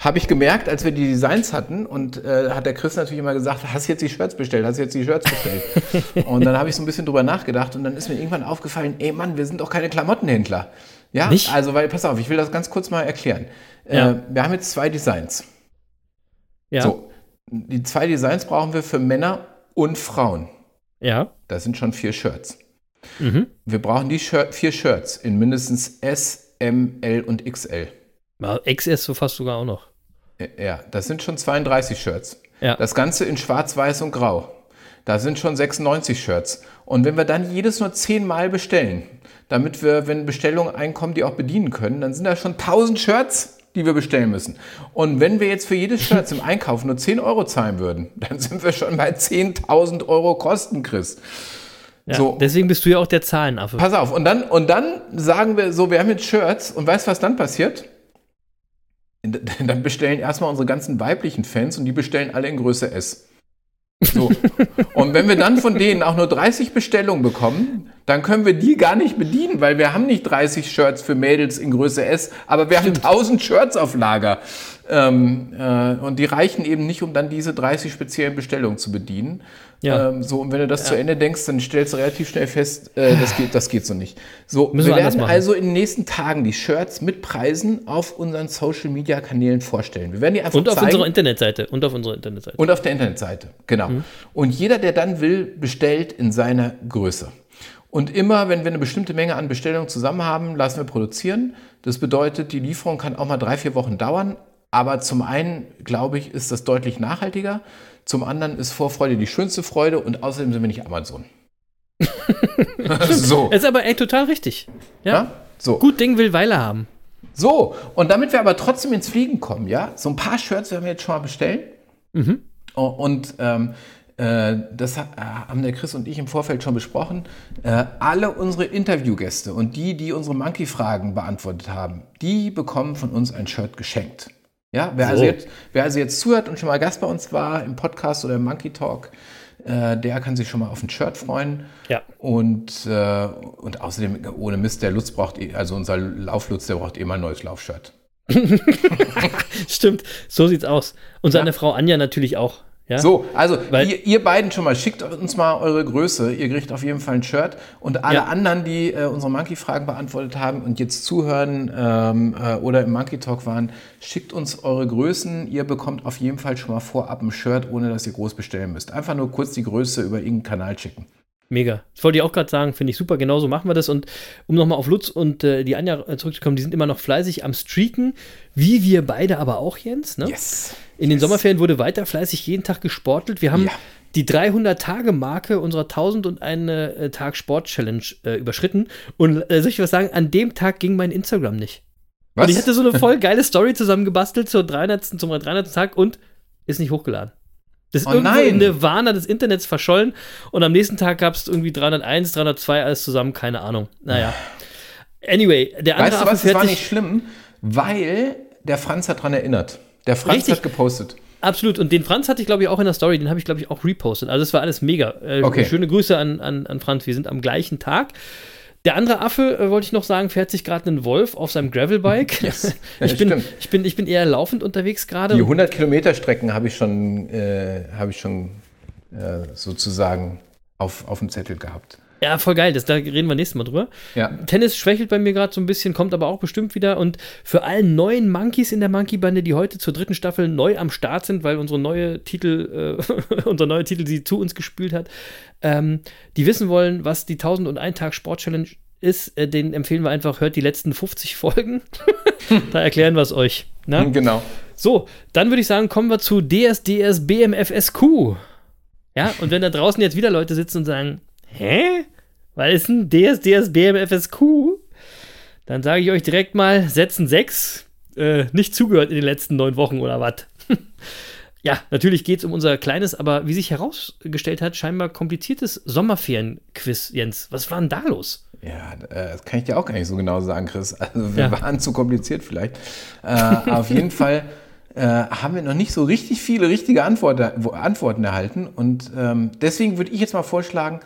Habe ich gemerkt, als wir die Designs hatten und äh, hat der Chris natürlich immer gesagt, [laughs] hast du jetzt die Shirts bestellt, hast du jetzt die Shirts bestellt. [laughs] und dann habe ich so ein bisschen drüber nachgedacht und dann ist mir irgendwann aufgefallen, ey Mann, wir sind doch keine Klamottenhändler. Ja, Nicht? also, weil, pass auf, ich will das ganz kurz mal erklären. Ja. Äh, wir haben jetzt zwei Designs. ja. So, die zwei Designs brauchen wir für Männer und Frauen. Ja. Das sind schon vier Shirts. Mhm. Wir brauchen die Shir vier Shirts in mindestens S, M, L und XL. Ja, XS so fast sogar auch noch. Ja, das sind schon 32 Shirts. Ja. Das Ganze in schwarz, weiß und grau. Da sind schon 96 Shirts. Und wenn wir dann jedes nur 10 Mal bestellen, damit wir, wenn Bestellungen einkommen, die auch bedienen können, dann sind da schon 1000 Shirts, die wir bestellen müssen. Und wenn wir jetzt für jedes Shirt im Einkauf nur 10 Euro zahlen würden, [laughs] dann sind wir schon bei 10.000 Euro Kosten, Chris. Ja, So. Deswegen bist du ja auch der Zahlenaffe. Pass auf, und dann, und dann sagen wir so, wir haben jetzt Shirts und weißt du, was dann passiert? [laughs] Dann bestellen erstmal unsere ganzen weiblichen Fans und die bestellen alle in Größe S. So. [laughs] Und wenn wir dann von denen auch nur 30 Bestellungen bekommen, dann können wir die gar nicht bedienen, weil wir haben nicht 30 Shirts für Mädels in Größe S, aber wir haben 1000 Shirts auf Lager. Ähm, äh, und die reichen eben nicht, um dann diese 30 speziellen Bestellungen zu bedienen. Ja. Ähm, so, und wenn du das zu Ende denkst, dann stellst du relativ schnell fest, äh, das, geht, das geht so nicht. So, Müssen wir wir werden also in den nächsten Tagen die Shirts mit Preisen auf unseren Social Media Kanälen vorstellen. Wir werden die einfach Und auf zeigen. unserer Internetseite. Und auf unserer Internetseite. Und auf der Internetseite, genau. Und jeder, der dann will, bestellt in seiner Größe. Und immer, wenn wir eine bestimmte Menge an Bestellungen zusammen haben, lassen wir produzieren. Das bedeutet, die Lieferung kann auch mal drei, vier Wochen dauern. Aber zum einen, glaube ich, ist das deutlich nachhaltiger. Zum anderen ist Vorfreude die schönste Freude und außerdem sind wir nicht Amazon. [laughs] so. Ist aber echt total richtig. Ja. Ja? So. Gut Ding will Weile haben. So, und damit wir aber trotzdem ins Fliegen kommen, ja, so ein paar Shirts werden wir jetzt schon mal bestellen. Oh, Und ähm, äh, das ha- äh, haben der Chris und ich im Vorfeld schon besprochen. Äh, alle unsere Interviewgäste und die, die unsere Monkey-Fragen beantwortet haben, die bekommen von uns ein Shirt geschenkt. Ja, wer, also So. jetzt, wer also jetzt zuhört und schon mal Gast bei uns war im Podcast oder im Monkey Talk, äh, der kann sich schon mal auf ein Shirt freuen. Ja. Und, äh, und außerdem, ohne Mist, der Lutz braucht, eh- also unser Lauflutz, der braucht eh mal ein neues Laufshirt. [laughs] Stimmt, so sieht's aus. Und seine Frau Anja natürlich auch. Ja? So, also ihr, ihr beiden schon mal, schickt uns mal eure Größe. Ihr kriegt auf jeden Fall ein Shirt. Und alle Ja. anderen, die äh, unsere Monkey-Fragen beantwortet haben und jetzt zuhören ähm, äh, oder im Monkey Talk waren, schickt uns eure Größen. Ihr bekommt auf jeden Fall schon mal vorab ein Shirt, ohne dass ihr groß bestellen müsst. Einfach nur kurz die Größe über irgendeinen Kanal schicken. Mega. Das wollte ich auch gerade sagen, finde ich super. Genauso machen wir das. Und um nochmal auf Lutz und äh, die Anja äh, zurückzukommen, die sind immer noch fleißig am Streaken, wie wir beide aber auch, Jens. Ne? Yes. In den Sommerferien wurde weiter fleißig jeden Tag gesportelt. Wir haben Ja. die 300-Tage-Marke unserer 1001 äh, Tag Sport-Challenge äh, überschritten. Und äh, soll ich was sagen? An dem Tag ging mein Instagram nicht. Was? Und ich hatte so eine voll geile Story zusammengebastelt zur 300. zum 300. Tag und ist nicht hochgeladen. Das ist Oh irgendwo nein. in Nirvana des Internets verschollen und am nächsten Tag gab es irgendwie 301, 302, alles zusammen, keine Ahnung. Naja. Anyway, der andere weißt du was, das war nicht schlimm, weil der Franz hat dran erinnert. Der Franz Richtig. hat gepostet. Absolut. Und den Franz hatte ich, glaube ich, auch in der Story. Den habe ich, glaube ich, auch repostet. Also, das war alles mega. Äh, Okay. Schöne Grüße an, an, an Franz. Wir sind am gleichen Tag. Der andere Affe, äh, wollte ich noch sagen, fährt sich gerade einen Wolf auf seinem Gravelbike. [laughs] Yes. [laughs] ich, bin, stimmt. ich, bin, ich bin eher laufend unterwegs gerade. Die 100 Kilometer Strecken habe ich schon, äh, habe ich schon äh, sozusagen auf, auf dem Zettel gehabt. Ja, voll geil. Das, da reden wir nächstes Mal drüber. Ja. Tennis schwächelt bei mir gerade so ein bisschen, kommt aber auch bestimmt wieder. Und für alle neuen Monkeys in der Monkey-Bande, die heute zur dritten Staffel neu am Start sind, weil unsere neue Titel, äh, [laughs] unser neuer Titel sie zu uns gespült hat, ähm, die wissen wollen, was die 1001 Tag Sport Challenge ist, äh, denen empfehlen wir einfach, hört die letzten 50 Folgen. [laughs] da erklären wir es euch. Na? Genau. So, dann würde ich sagen, kommen wir zu DSDS BMFSQ. Ja, und wenn da draußen jetzt wieder Leute sitzen und sagen, hä? Was ist ein DSDS BMFSQ? Dann sage ich euch direkt mal, Sätzen 6, äh, nicht zugehört in den letzten neun Wochen oder was? [laughs] ja, natürlich geht es um unser kleines, aber wie sich herausgestellt hat, scheinbar kompliziertes Sommerferien-Quiz, Jens. Was war denn da los? Ja, äh, das kann ich dir auch gar nicht so genau sagen, Chris. Also wir Ja. waren zu kompliziert vielleicht. Äh, auf jeden Fall äh, haben wir noch nicht so richtig viele richtige Antworten, wo- Antworten erhalten. Und ähm, deswegen würde ich jetzt mal vorschlagen,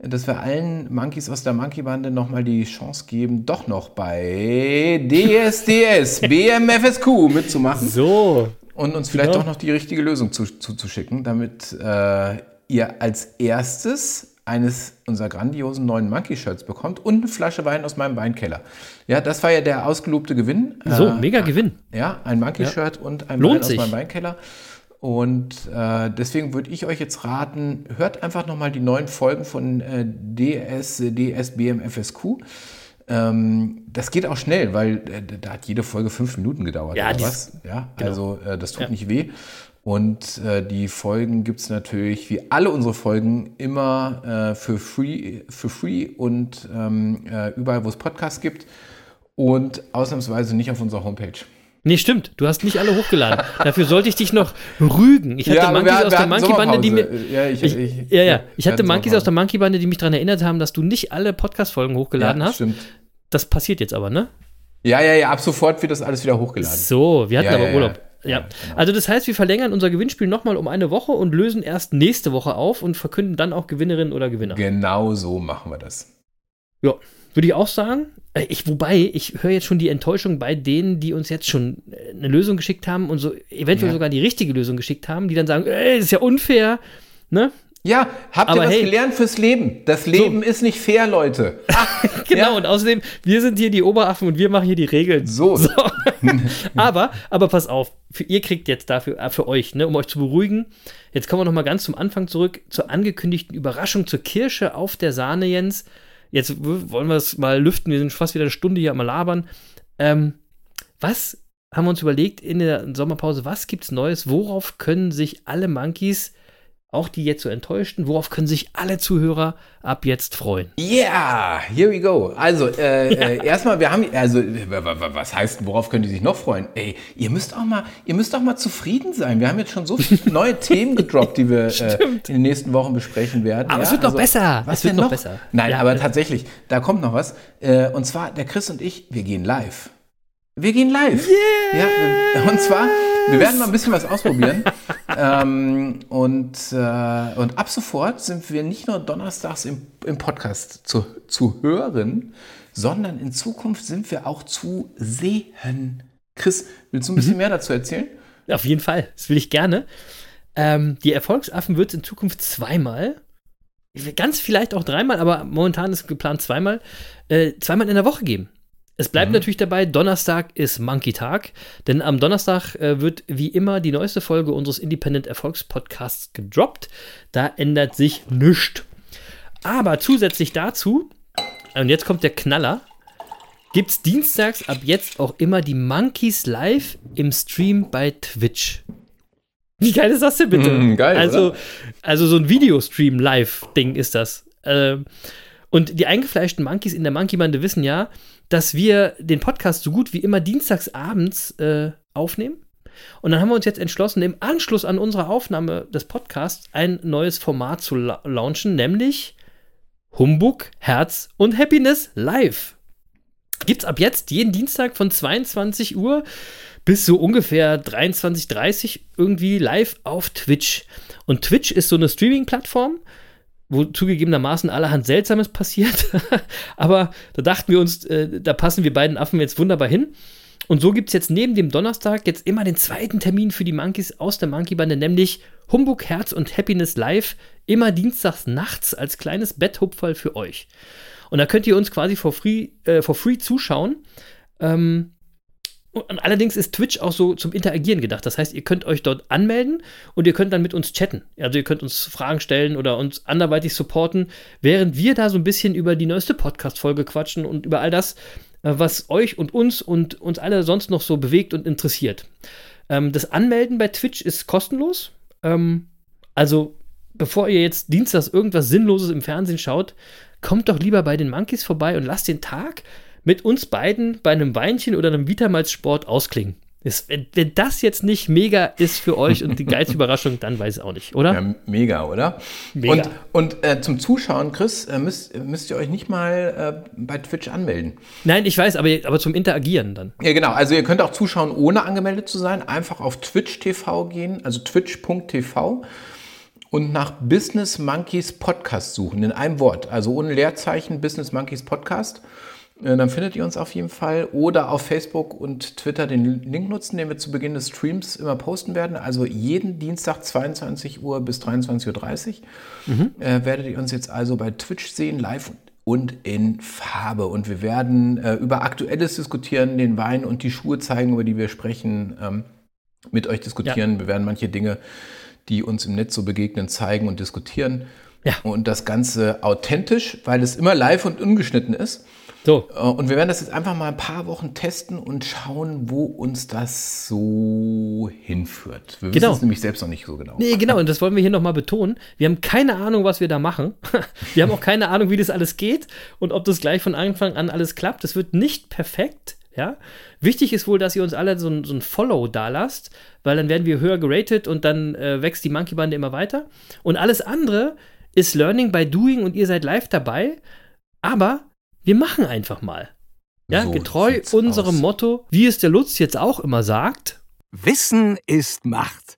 dass wir allen Monkeys aus der Monkey-Bande nochmal die Chance geben, doch noch bei DSDS [laughs] BMFSQ mitzumachen So. und uns vielleicht Genau. doch noch die richtige Lösung zuzuschicken, zu, damit äh, ihr als erstes eines unserer grandiosen neuen Monkey-Shirts bekommt und eine Flasche Wein aus meinem Weinkeller. Ja, das war ja der ausgelobte Gewinn. So, Äh, mega Gewinn. Ja, ein Monkey-Shirt und ein Lohnt Wein aus sich. meinem Weinkeller. Und äh, deswegen würde ich euch jetzt raten, hört einfach nochmal die neuen Folgen von äh, DS, DS, BMFSQ. Ähm, das geht auch schnell, weil äh, da hat jede Folge fünf Minuten gedauert. Ja, oder was? Ja, also äh, das tut Ja. nicht weh. Und äh, die Folgen gibt es natürlich, wie alle unsere Folgen, immer äh, für, free, für free und ähm, äh, überall, wo es Podcasts gibt. Und ausnahmsweise nicht auf unserer Homepage. Nee, stimmt. Du hast nicht alle hochgeladen. [laughs] Dafür sollte ich dich noch rügen. Ich hatte aber Monkeys wir- aus der hatten Monkey-Bande, die mir. Ja, ich- ich, ich- ja, ja. ja, Ich hatte Monkeys aus der Sommerpause. Monkey-Bande, die mich daran erinnert haben, dass du nicht alle Podcast-Folgen hochgeladen ja, hast. Stimmt. Das passiert jetzt aber, ne? Ja, ja, ja, ab sofort wird das alles wieder hochgeladen. So, wir hatten Ja, aber ja, ja. Urlaub. Ja. Ja, genau. Also das heißt, wir verlängern unser Gewinnspiel nochmal um eine Woche und lösen erst nächste Woche auf und verkünden dann auch Gewinnerin oder Gewinner. Genau so machen wir das. Ja, würde ich auch sagen. Äh, Ich, wobei, ich höre jetzt schon die Enttäuschung bei denen, die uns jetzt schon äh, eine Lösung geschickt haben und so eventuell Ja. sogar die richtige Lösung geschickt haben, die dann sagen, ey, das ist ja unfair. Ne? Ja, habt Aber ihr was hey. gelernt fürs Leben? Das Leben ist nicht fair, Leute. [laughs] Genau, Ja. und außerdem, wir sind hier die Oberaffen und wir machen hier die Regeln. So. [laughs] [laughs] aber, aber pass auf, für, ihr kriegt jetzt dafür, äh, für euch, ne, um euch zu beruhigen, jetzt kommen wir nochmal ganz zum Anfang zurück, zur angekündigten Überraschung, zur Kirsche auf der Sahne, Jens. Jetzt wollen wir es mal lüften, wir sind fast wieder eine Stunde hier am Labern. Ähm, was haben wir uns überlegt in der Sommerpause, was gibt's Neues, worauf können sich alle Monkeys, auch die jetzt so enttäuschten, worauf können sich alle Zuhörer ab jetzt freuen? Yeah, here we go. Also, äh, [laughs] äh, erstmal, wir haben, also, wa- wa- was heißt, worauf können die sich noch freuen? Ey, ihr müsst auch mal, ihr müsst auch mal zufrieden sein. Wir haben jetzt schon so viele [laughs] neue Themen gedroppt, die wir äh, in den nächsten Wochen besprechen werden. Aber es wird noch besser. Was Es wird noch besser. Nein, Ja. aber tatsächlich, da kommt noch was. Äh, und zwar, der Chris und ich, wir gehen live. Wir gehen live. Ja, wir- und zwar, wir werden mal ein bisschen was ausprobieren. [laughs] ähm, und, äh, und ab sofort sind wir nicht nur donnerstags im, im Podcast zu, zu hören, sondern in Zukunft sind wir auch zu sehen. Chris, willst du ein bisschen mehr dazu erzählen? Auf jeden Fall, das will ich gerne. Ähm, die Erfolgsaffen wird es in Zukunft zweimal, ganz vielleicht auch dreimal, aber momentan ist geplant zweimal, äh, zweimal in der Woche geben. Es bleibt mhm. natürlich dabei, Donnerstag ist Monkey-Tag, denn am Donnerstag äh, wird wie immer die neueste Folge unseres Independent Erfolgspodcasts gedroppt. Da ändert sich nichts. Aber zusätzlich dazu, und jetzt kommt der Knaller, gibt es dienstags ab jetzt auch immer die Monkeys live im Stream bei Twitch. Wie geil ist das denn bitte? Mm, geil, also, also so ein Videostream-Live-Ding ist das. Ähm, und die eingefleischten Monkeys in der Monkey-Bande wissen ja, dass wir den Podcast so gut wie immer dienstags abends äh, aufnehmen. Und dann haben wir uns jetzt entschlossen, im Anschluss an unsere Aufnahme des Podcasts ein neues Format zu la launchen, nämlich Humbug, Herz und Happiness live. Gibt's ab jetzt jeden Dienstag von 22 Uhr bis so ungefähr 23.30 Uhr irgendwie live auf Twitch. Und Twitch ist so eine Streaming-Plattform, wo zugegebenermaßen allerhand Seltsames passiert. [laughs] Aber da dachten wir uns, äh, da passen wir beiden Affen jetzt wunderbar hin. Und so gibt es jetzt neben dem Donnerstag jetzt immer den zweiten Termin für die Monkeys aus der Monkey-Bande, nämlich Humbug, Herz und Happiness Live, immer dienstags nachts als kleines Betthupferl für euch. Und da könnt ihr uns quasi for free, äh, for free zuschauen. Ähm, und allerdings ist Twitch auch so zum Interagieren gedacht. Das heißt, ihr könnt euch dort anmelden und ihr könnt dann mit uns chatten. Also ihr könnt uns Fragen stellen oder uns anderweitig supporten, während wir da so ein bisschen über die neueste Podcast-Folge quatschen und über all das, äh, was euch und uns und uns alle sonst noch so bewegt und interessiert. Ähm, das Anmelden bei Twitch ist kostenlos. Ähm, also bevor ihr jetzt dienstags irgendwas Sinnloses im Fernsehen schaut, kommt doch lieber bei den Monkeys vorbei und lasst den Tag mit uns beiden bei einem Weinchen oder einem Vitamalz-Sport ausklingen. Ist, wenn, wenn, das jetzt nicht mega ist für euch und die [laughs] geilste Überraschung, dann weiß ich auch nicht, oder? Ja, mega, oder? Mega. Und, und äh, zum Zuschauen, Chris, äh, müsst, müsst ihr euch nicht mal äh, bei Twitch anmelden. Nein, ich weiß, aber, aber zum Interagieren dann. Ja, genau. Also ihr könnt auch zuschauen, ohne angemeldet zu sein. Einfach auf Twitch TV gehen, also twitch.tv und nach Business Monkeys Podcast suchen, in einem Wort. Also ohne Leerzeichen Business Monkeys Podcast. Äh, dann findet ihr uns auf jeden Fall. Oder auf Facebook und Twitter den Link nutzen, den wir zu Beginn des Streams immer posten werden. Also jeden Dienstag 22 Uhr bis 23.30 Uhr mhm. äh, werdet ihr uns jetzt also bei Twitch sehen, live und in Farbe. Und wir werden äh, über Aktuelles diskutieren, den Wein und die Schuhe zeigen, über die wir sprechen, ähm, mit euch diskutieren. Ja. Wir werden manche Dinge, die uns im Netz so begegnen, zeigen und diskutieren. Ja. Und das Ganze authentisch, weil es immer live und ungeschnitten ist. So. Äh, und wir werden das jetzt einfach mal ein paar Wochen testen und schauen, wo uns das so hinführt. Wir genau. wissen es nämlich selbst noch nicht so genau. Nee, genau, [laughs] und das wollen wir hier nochmal betonen. Wir haben keine Ahnung, was wir da machen. [laughs] Wir haben auch keine Ahnung, wie das alles geht und ob das gleich von Anfang an alles klappt. Das wird nicht perfekt. Ja? Wichtig ist wohl, dass ihr uns alle so ein, so ein Follow da lasst, weil dann werden wir höher geratet und dann äh, wächst die Monkey-Bande immer weiter. Und alles andere ist Learning by Doing und ihr seid live dabei. Aber wir machen einfach mal. Ja, so getreu unserem aus. Motto, wie es der Lutz jetzt auch immer sagt. Wissen ist Macht.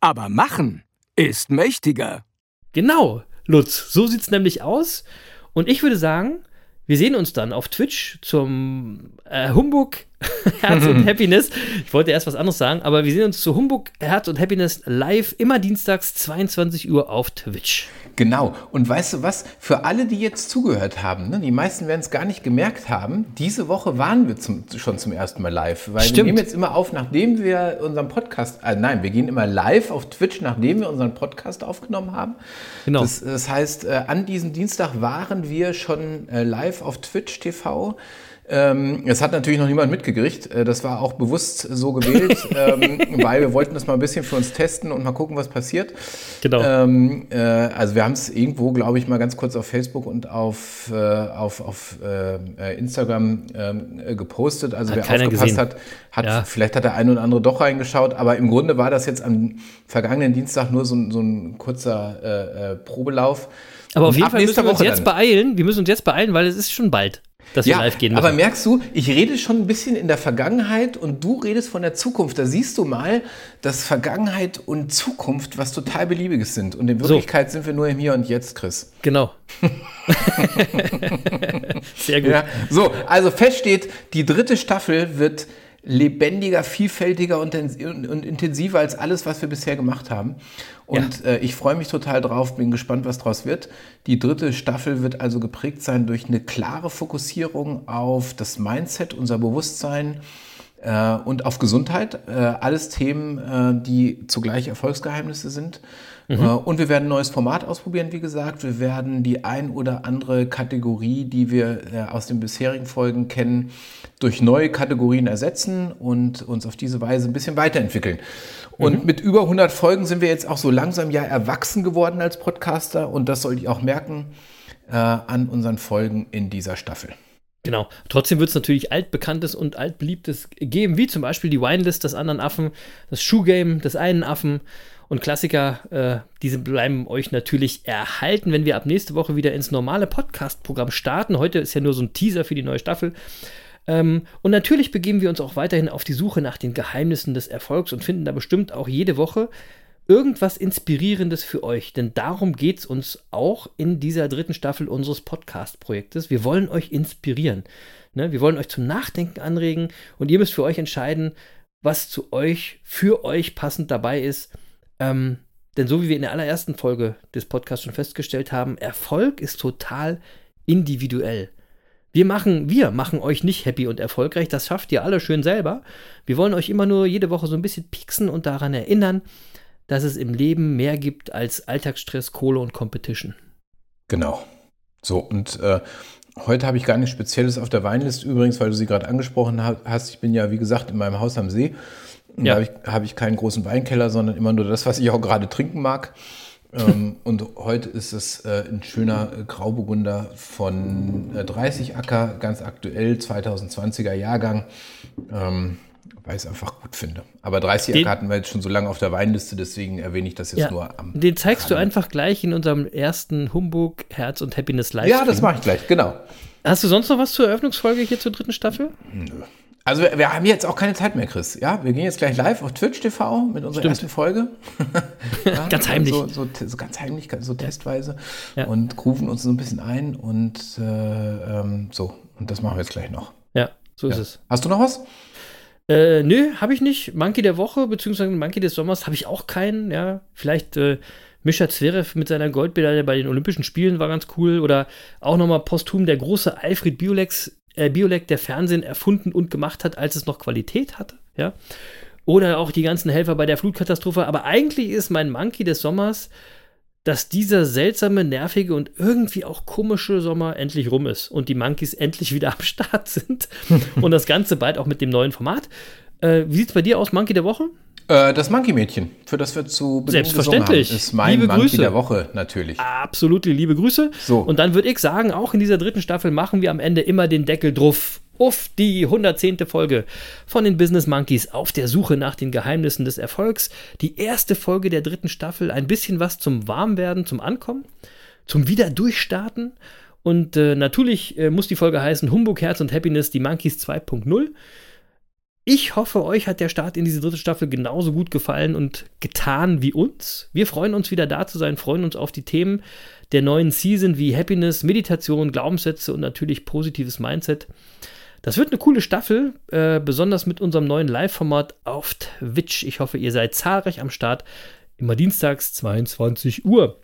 Aber machen ist mächtiger. Genau, Lutz, so sieht's nämlich aus. Und ich würde sagen, wir sehen uns dann auf Twitch zum äh, Humbug [laughs] Herz und [laughs] Happiness. Ich wollte erst was anderes sagen, aber wir sehen uns zu Humbug Herz und Happiness live immer dienstags 22 Uhr auf Twitch. Genau. Und weißt du was? Für alle, die jetzt zugehört haben, ne, die meisten werden es gar nicht gemerkt haben, diese Woche waren wir zum, schon zum ersten Mal live. Weil Stimmt. wir nehmen jetzt immer auf, nachdem wir unseren Podcast, äh, nein, wir gehen immer live auf Twitch, nachdem wir unseren Podcast aufgenommen haben. Genau. Das, das heißt, äh, an diesem Dienstag waren wir schon äh, live auf Twitch TV. Ähm, es hat natürlich noch niemand mitgekriegt. Äh, das war auch bewusst so gewählt, [laughs] ähm, weil wir wollten das mal ein bisschen für uns testen und mal gucken, was passiert. Genau. Ähm, äh, also wir haben es irgendwo, glaube ich, mal ganz kurz auf Facebook und auf, äh, auf, auf äh, Instagram ähm, gepostet. Also hat wer aufgepasst gesehen. hat, hat ja. vielleicht hat der eine oder andere doch reingeschaut. Aber im Grunde war das jetzt am vergangenen Dienstag nur so, so ein kurzer äh, äh, Probelauf. Aber auf jeden Fall müssen wir uns jetzt dann. beeilen. Wir müssen uns jetzt beeilen, weil es ist schon bald dass ja, wir live gehen müssen. Aber merkst du, ich rede schon ein bisschen in der Vergangenheit und du redest von der Zukunft. Da siehst du mal, dass Vergangenheit und Zukunft was total Beliebiges sind. Und in Wirklichkeit so. sind wir nur im Hier und Jetzt, Chris. Genau. [laughs] Sehr gut. Ja, so, also fest steht, die dritte Staffel wird lebendiger, vielfältiger und, intensiver als alles, was wir bisher gemacht haben. Und ja. äh, ich freue mich total drauf, bin gespannt, was draus wird. Die dritte Staffel wird also geprägt sein durch eine klare Fokussierung auf das Mindset, unser Bewusstsein, äh, und auf Gesundheit. Äh, alles Themen, äh, die zugleich Erfolgsgeheimnisse sind. Mhm. Äh, und wir werden ein neues Format ausprobieren, wie gesagt. Wir werden die ein oder andere Kategorie, die wir äh, aus den bisherigen Folgen kennen, durch neue Kategorien ersetzen und uns auf diese Weise ein bisschen weiterentwickeln. Und mhm. mit über 100 Folgen sind wir jetzt auch so langsam ja erwachsen geworden als Podcaster und das sollte ich auch merken äh, an unseren Folgen in dieser Staffel. Genau. Trotzdem wird es natürlich altbekanntes und altbeliebtes geben, wie zum Beispiel die Winelist des anderen Affen, das Shoe-Game des einen Affen und Klassiker. Äh, diese bleiben euch natürlich erhalten, wenn wir ab nächste Woche wieder ins normale Podcast-Programm starten. Heute ist ja nur so ein Teaser für die neue Staffel. Ähm, und natürlich begeben wir uns auch weiterhin auf die Suche nach den Geheimnissen des Erfolgs und finden da bestimmt auch jede Woche irgendwas Inspirierendes für euch, denn darum geht es uns auch in dieser dritten Staffel unseres Podcast-Projektes. Wir wollen euch inspirieren. Ne? Wir wollen euch zum Nachdenken anregen und ihr müsst für euch entscheiden, was zu euch, für euch passend dabei ist. Ähm, denn so wie wir in der allerersten Folge des Podcasts schon festgestellt haben, Erfolg ist total individuell. Wir machen, wir machen euch nicht happy und erfolgreich, das schafft ihr alle schön selber. Wir wollen euch immer nur jede Woche so ein bisschen pieksen und daran erinnern, dass es im Leben mehr gibt als Alltagsstress, Kohle und Competition. Genau. So, und äh, heute habe ich gar nichts Spezielles auf der Weinlist übrigens, weil du sie gerade angesprochen hast. Ich bin ja, wie gesagt, in meinem Haus am See. Ja. Da habe ich, hab ich keinen großen Weinkeller, sondern immer nur das, was ich auch gerade trinken mag. ähm, [laughs] und heute ist es äh, ein schöner äh, Grauburgunder von äh, 30 Acker, ganz aktuell, 2020er Jahrgang. Ähm, weil ich es einfach gut finde. Aber 30 den, hatten wir jetzt schon so lange auf der Weinliste, deswegen erwähne ich das jetzt ja, nur am. Den zeigst Rande. du einfach gleich in unserem ersten Humbug Herz und Happiness Live. Ja, das mache ich gleich, genau. Hast du sonst noch was zur Eröffnungsfolge hier zur dritten Staffel? Nö. Also wir, wir, haben jetzt auch keine Zeit mehr, Chris. Ja, wir gehen jetzt gleich live auf Twitch TV mit unserer Stimmt. ersten Folge. [laughs] ja, ganz heimlich. So, so, so, ganz heimlich, so testweise. Ja. Und rufen uns so ein bisschen ein und äh, ähm, so. Und das machen wir jetzt gleich noch. Ja, so ist es. Hast du noch was? Äh, nö, habe ich nicht. Monkey der Woche, beziehungsweise Monkey des Sommers, habe ich auch keinen. Ja, vielleicht äh, Mischa Zverev mit seiner Goldmedaille bei den Olympischen Spielen war ganz cool. Oder auch nochmal posthum der große Alfred Biolex, äh, Biolek, der Fernsehen erfunden und gemacht hat, als es noch Qualität hatte. Ja. Oder auch die ganzen Helfer bei der Flutkatastrophe. Aber eigentlich ist mein Monkey des Sommers dass dieser seltsame, nervige und irgendwie auch komische Sommer endlich rum ist und die Monkeys endlich wieder [laughs] am Start sind. [laughs] und das Ganze bald auch mit dem neuen Format. Äh, wie sieht es bei dir aus, Monkey der Woche? Äh, das Monkey-Mädchen, für das wir zu Beginn Selbstverständlich. Ist mein liebe Monkey Grüße. der Woche natürlich. Absolut, liebe Grüße. So. Und dann würde ich sagen, auch in dieser dritten Staffel machen wir am Ende immer den Deckel drauf auf die 110. Folge von den Business Monkeys auf der Suche nach den Geheimnissen des Erfolgs. Die erste Folge der dritten Staffel. Ein bisschen was zum Warmwerden, zum Ankommen, zum Wiederdurchstarten. Und äh, natürlich äh, muss die Folge heißen Humbug, Herz und Happiness, die Monkeys 2.0. Ich hoffe, euch hat der Start in diese dritte Staffel genauso gut gefallen und getan wie uns. Wir freuen uns wieder da zu sein, freuen uns auf die Themen der neuen Season wie Happiness, Meditation, Glaubenssätze und natürlich positives Mindset. Das wird eine coole Staffel, äh, besonders mit unserem neuen Live-Format auf Twitch. Ich hoffe, ihr seid zahlreich am Start. Immer dienstags 22 Uhr.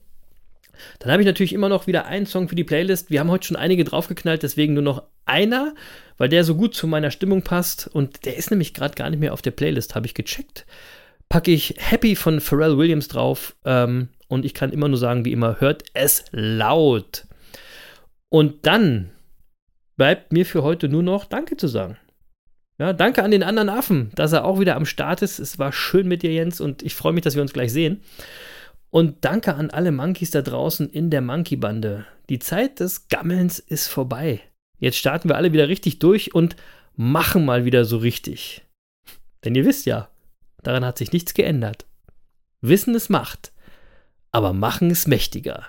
Dann habe ich natürlich immer noch wieder einen Song für die Playlist. Wir haben heute schon einige draufgeknallt, deswegen nur noch einer, weil der so gut zu meiner Stimmung passt. Und der ist nämlich gerade gar nicht mehr auf der Playlist, habe ich gecheckt. Packe ich Happy von Pharrell Williams drauf. Ähm, und ich kann immer nur sagen, wie immer, hört es laut. Und dann bleibt mir für heute nur noch Danke zu sagen. Ja, danke an den anderen Affen, dass er auch wieder am Start ist. Es war schön mit dir, Jens, und ich freue mich, dass wir uns gleich sehen. Und danke an alle Monkeys da draußen in der Monkey-Bande. Die Zeit des Gammelns ist vorbei. Jetzt starten wir alle wieder richtig durch und machen mal wieder so richtig. Denn ihr wisst ja, daran hat sich nichts geändert. Wissen ist Macht, aber machen ist mächtiger.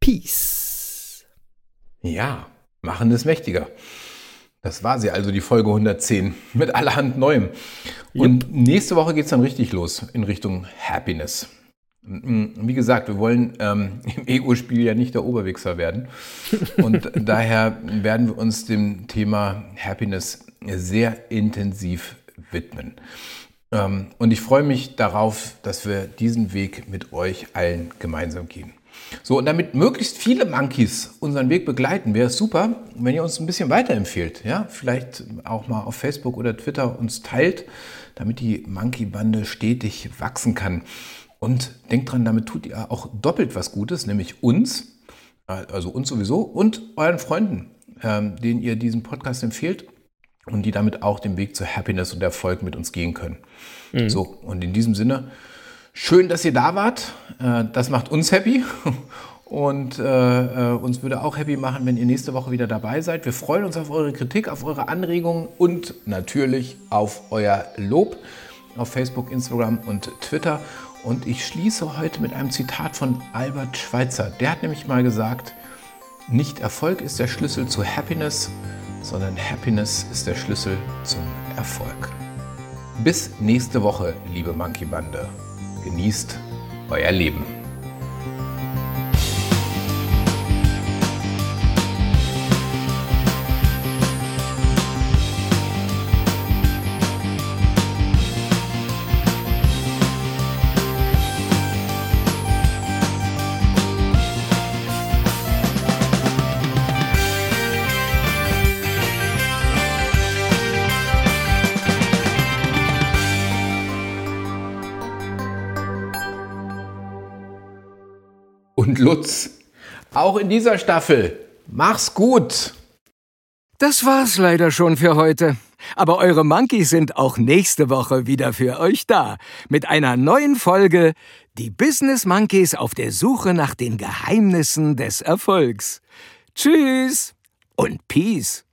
Peace. Ja. Machen es mächtiger. Das war sie also, die Folge 110 mit allerhand Neuem. Und yep. nächste Woche geht es dann richtig los in Richtung Happiness. Wie gesagt, wir wollen ähm, [laughs] im Ego-Spiel ja nicht der Oberwichser werden. Und [laughs] daher werden wir uns dem Thema Happiness sehr intensiv widmen. Ähm, und ich freue mich darauf, dass wir diesen Weg mit euch allen gemeinsam gehen. So, und damit möglichst viele Monkeys unseren Weg begleiten, wäre es super, wenn ihr uns ein bisschen weiterempfehlt. Ja? Vielleicht auch mal auf Facebook oder Twitter uns teilt, damit die Monkey-Bande stetig wachsen kann. Und denkt dran, damit tut ihr auch doppelt was Gutes, nämlich uns, also uns sowieso, und euren Freunden, ähm, denen ihr diesen Podcast empfehlt und die damit auch den Weg zu Happiness und Erfolg mit uns gehen können. Mhm. So, und in diesem Sinne, schön, dass ihr da wart. Äh, das macht uns happy. [laughs] Und äh, äh, uns würde auch happy machen, wenn ihr nächste Woche wieder dabei seid. Wir freuen uns auf eure Kritik, auf eure Anregungen und natürlich auf euer Lob auf Facebook, Instagram und Twitter. Und ich schließe heute mit einem Zitat von Albert Schweitzer. Der hat nämlich mal gesagt, nicht Erfolg ist der Schlüssel zu Happiness, sondern Happiness ist der Schlüssel zum Erfolg. Bis nächste Woche, liebe Monkey Bande. Genießt euer Leben. Lutz. Auch in dieser Staffel. Mach's gut. Das war's leider schon für heute. Aber eure Monkeys sind auch nächste Woche wieder für euch da. Mit einer neuen Folge Die Business Monkeys auf der Suche nach den Geheimnissen des Erfolgs. Tschüss und Peace.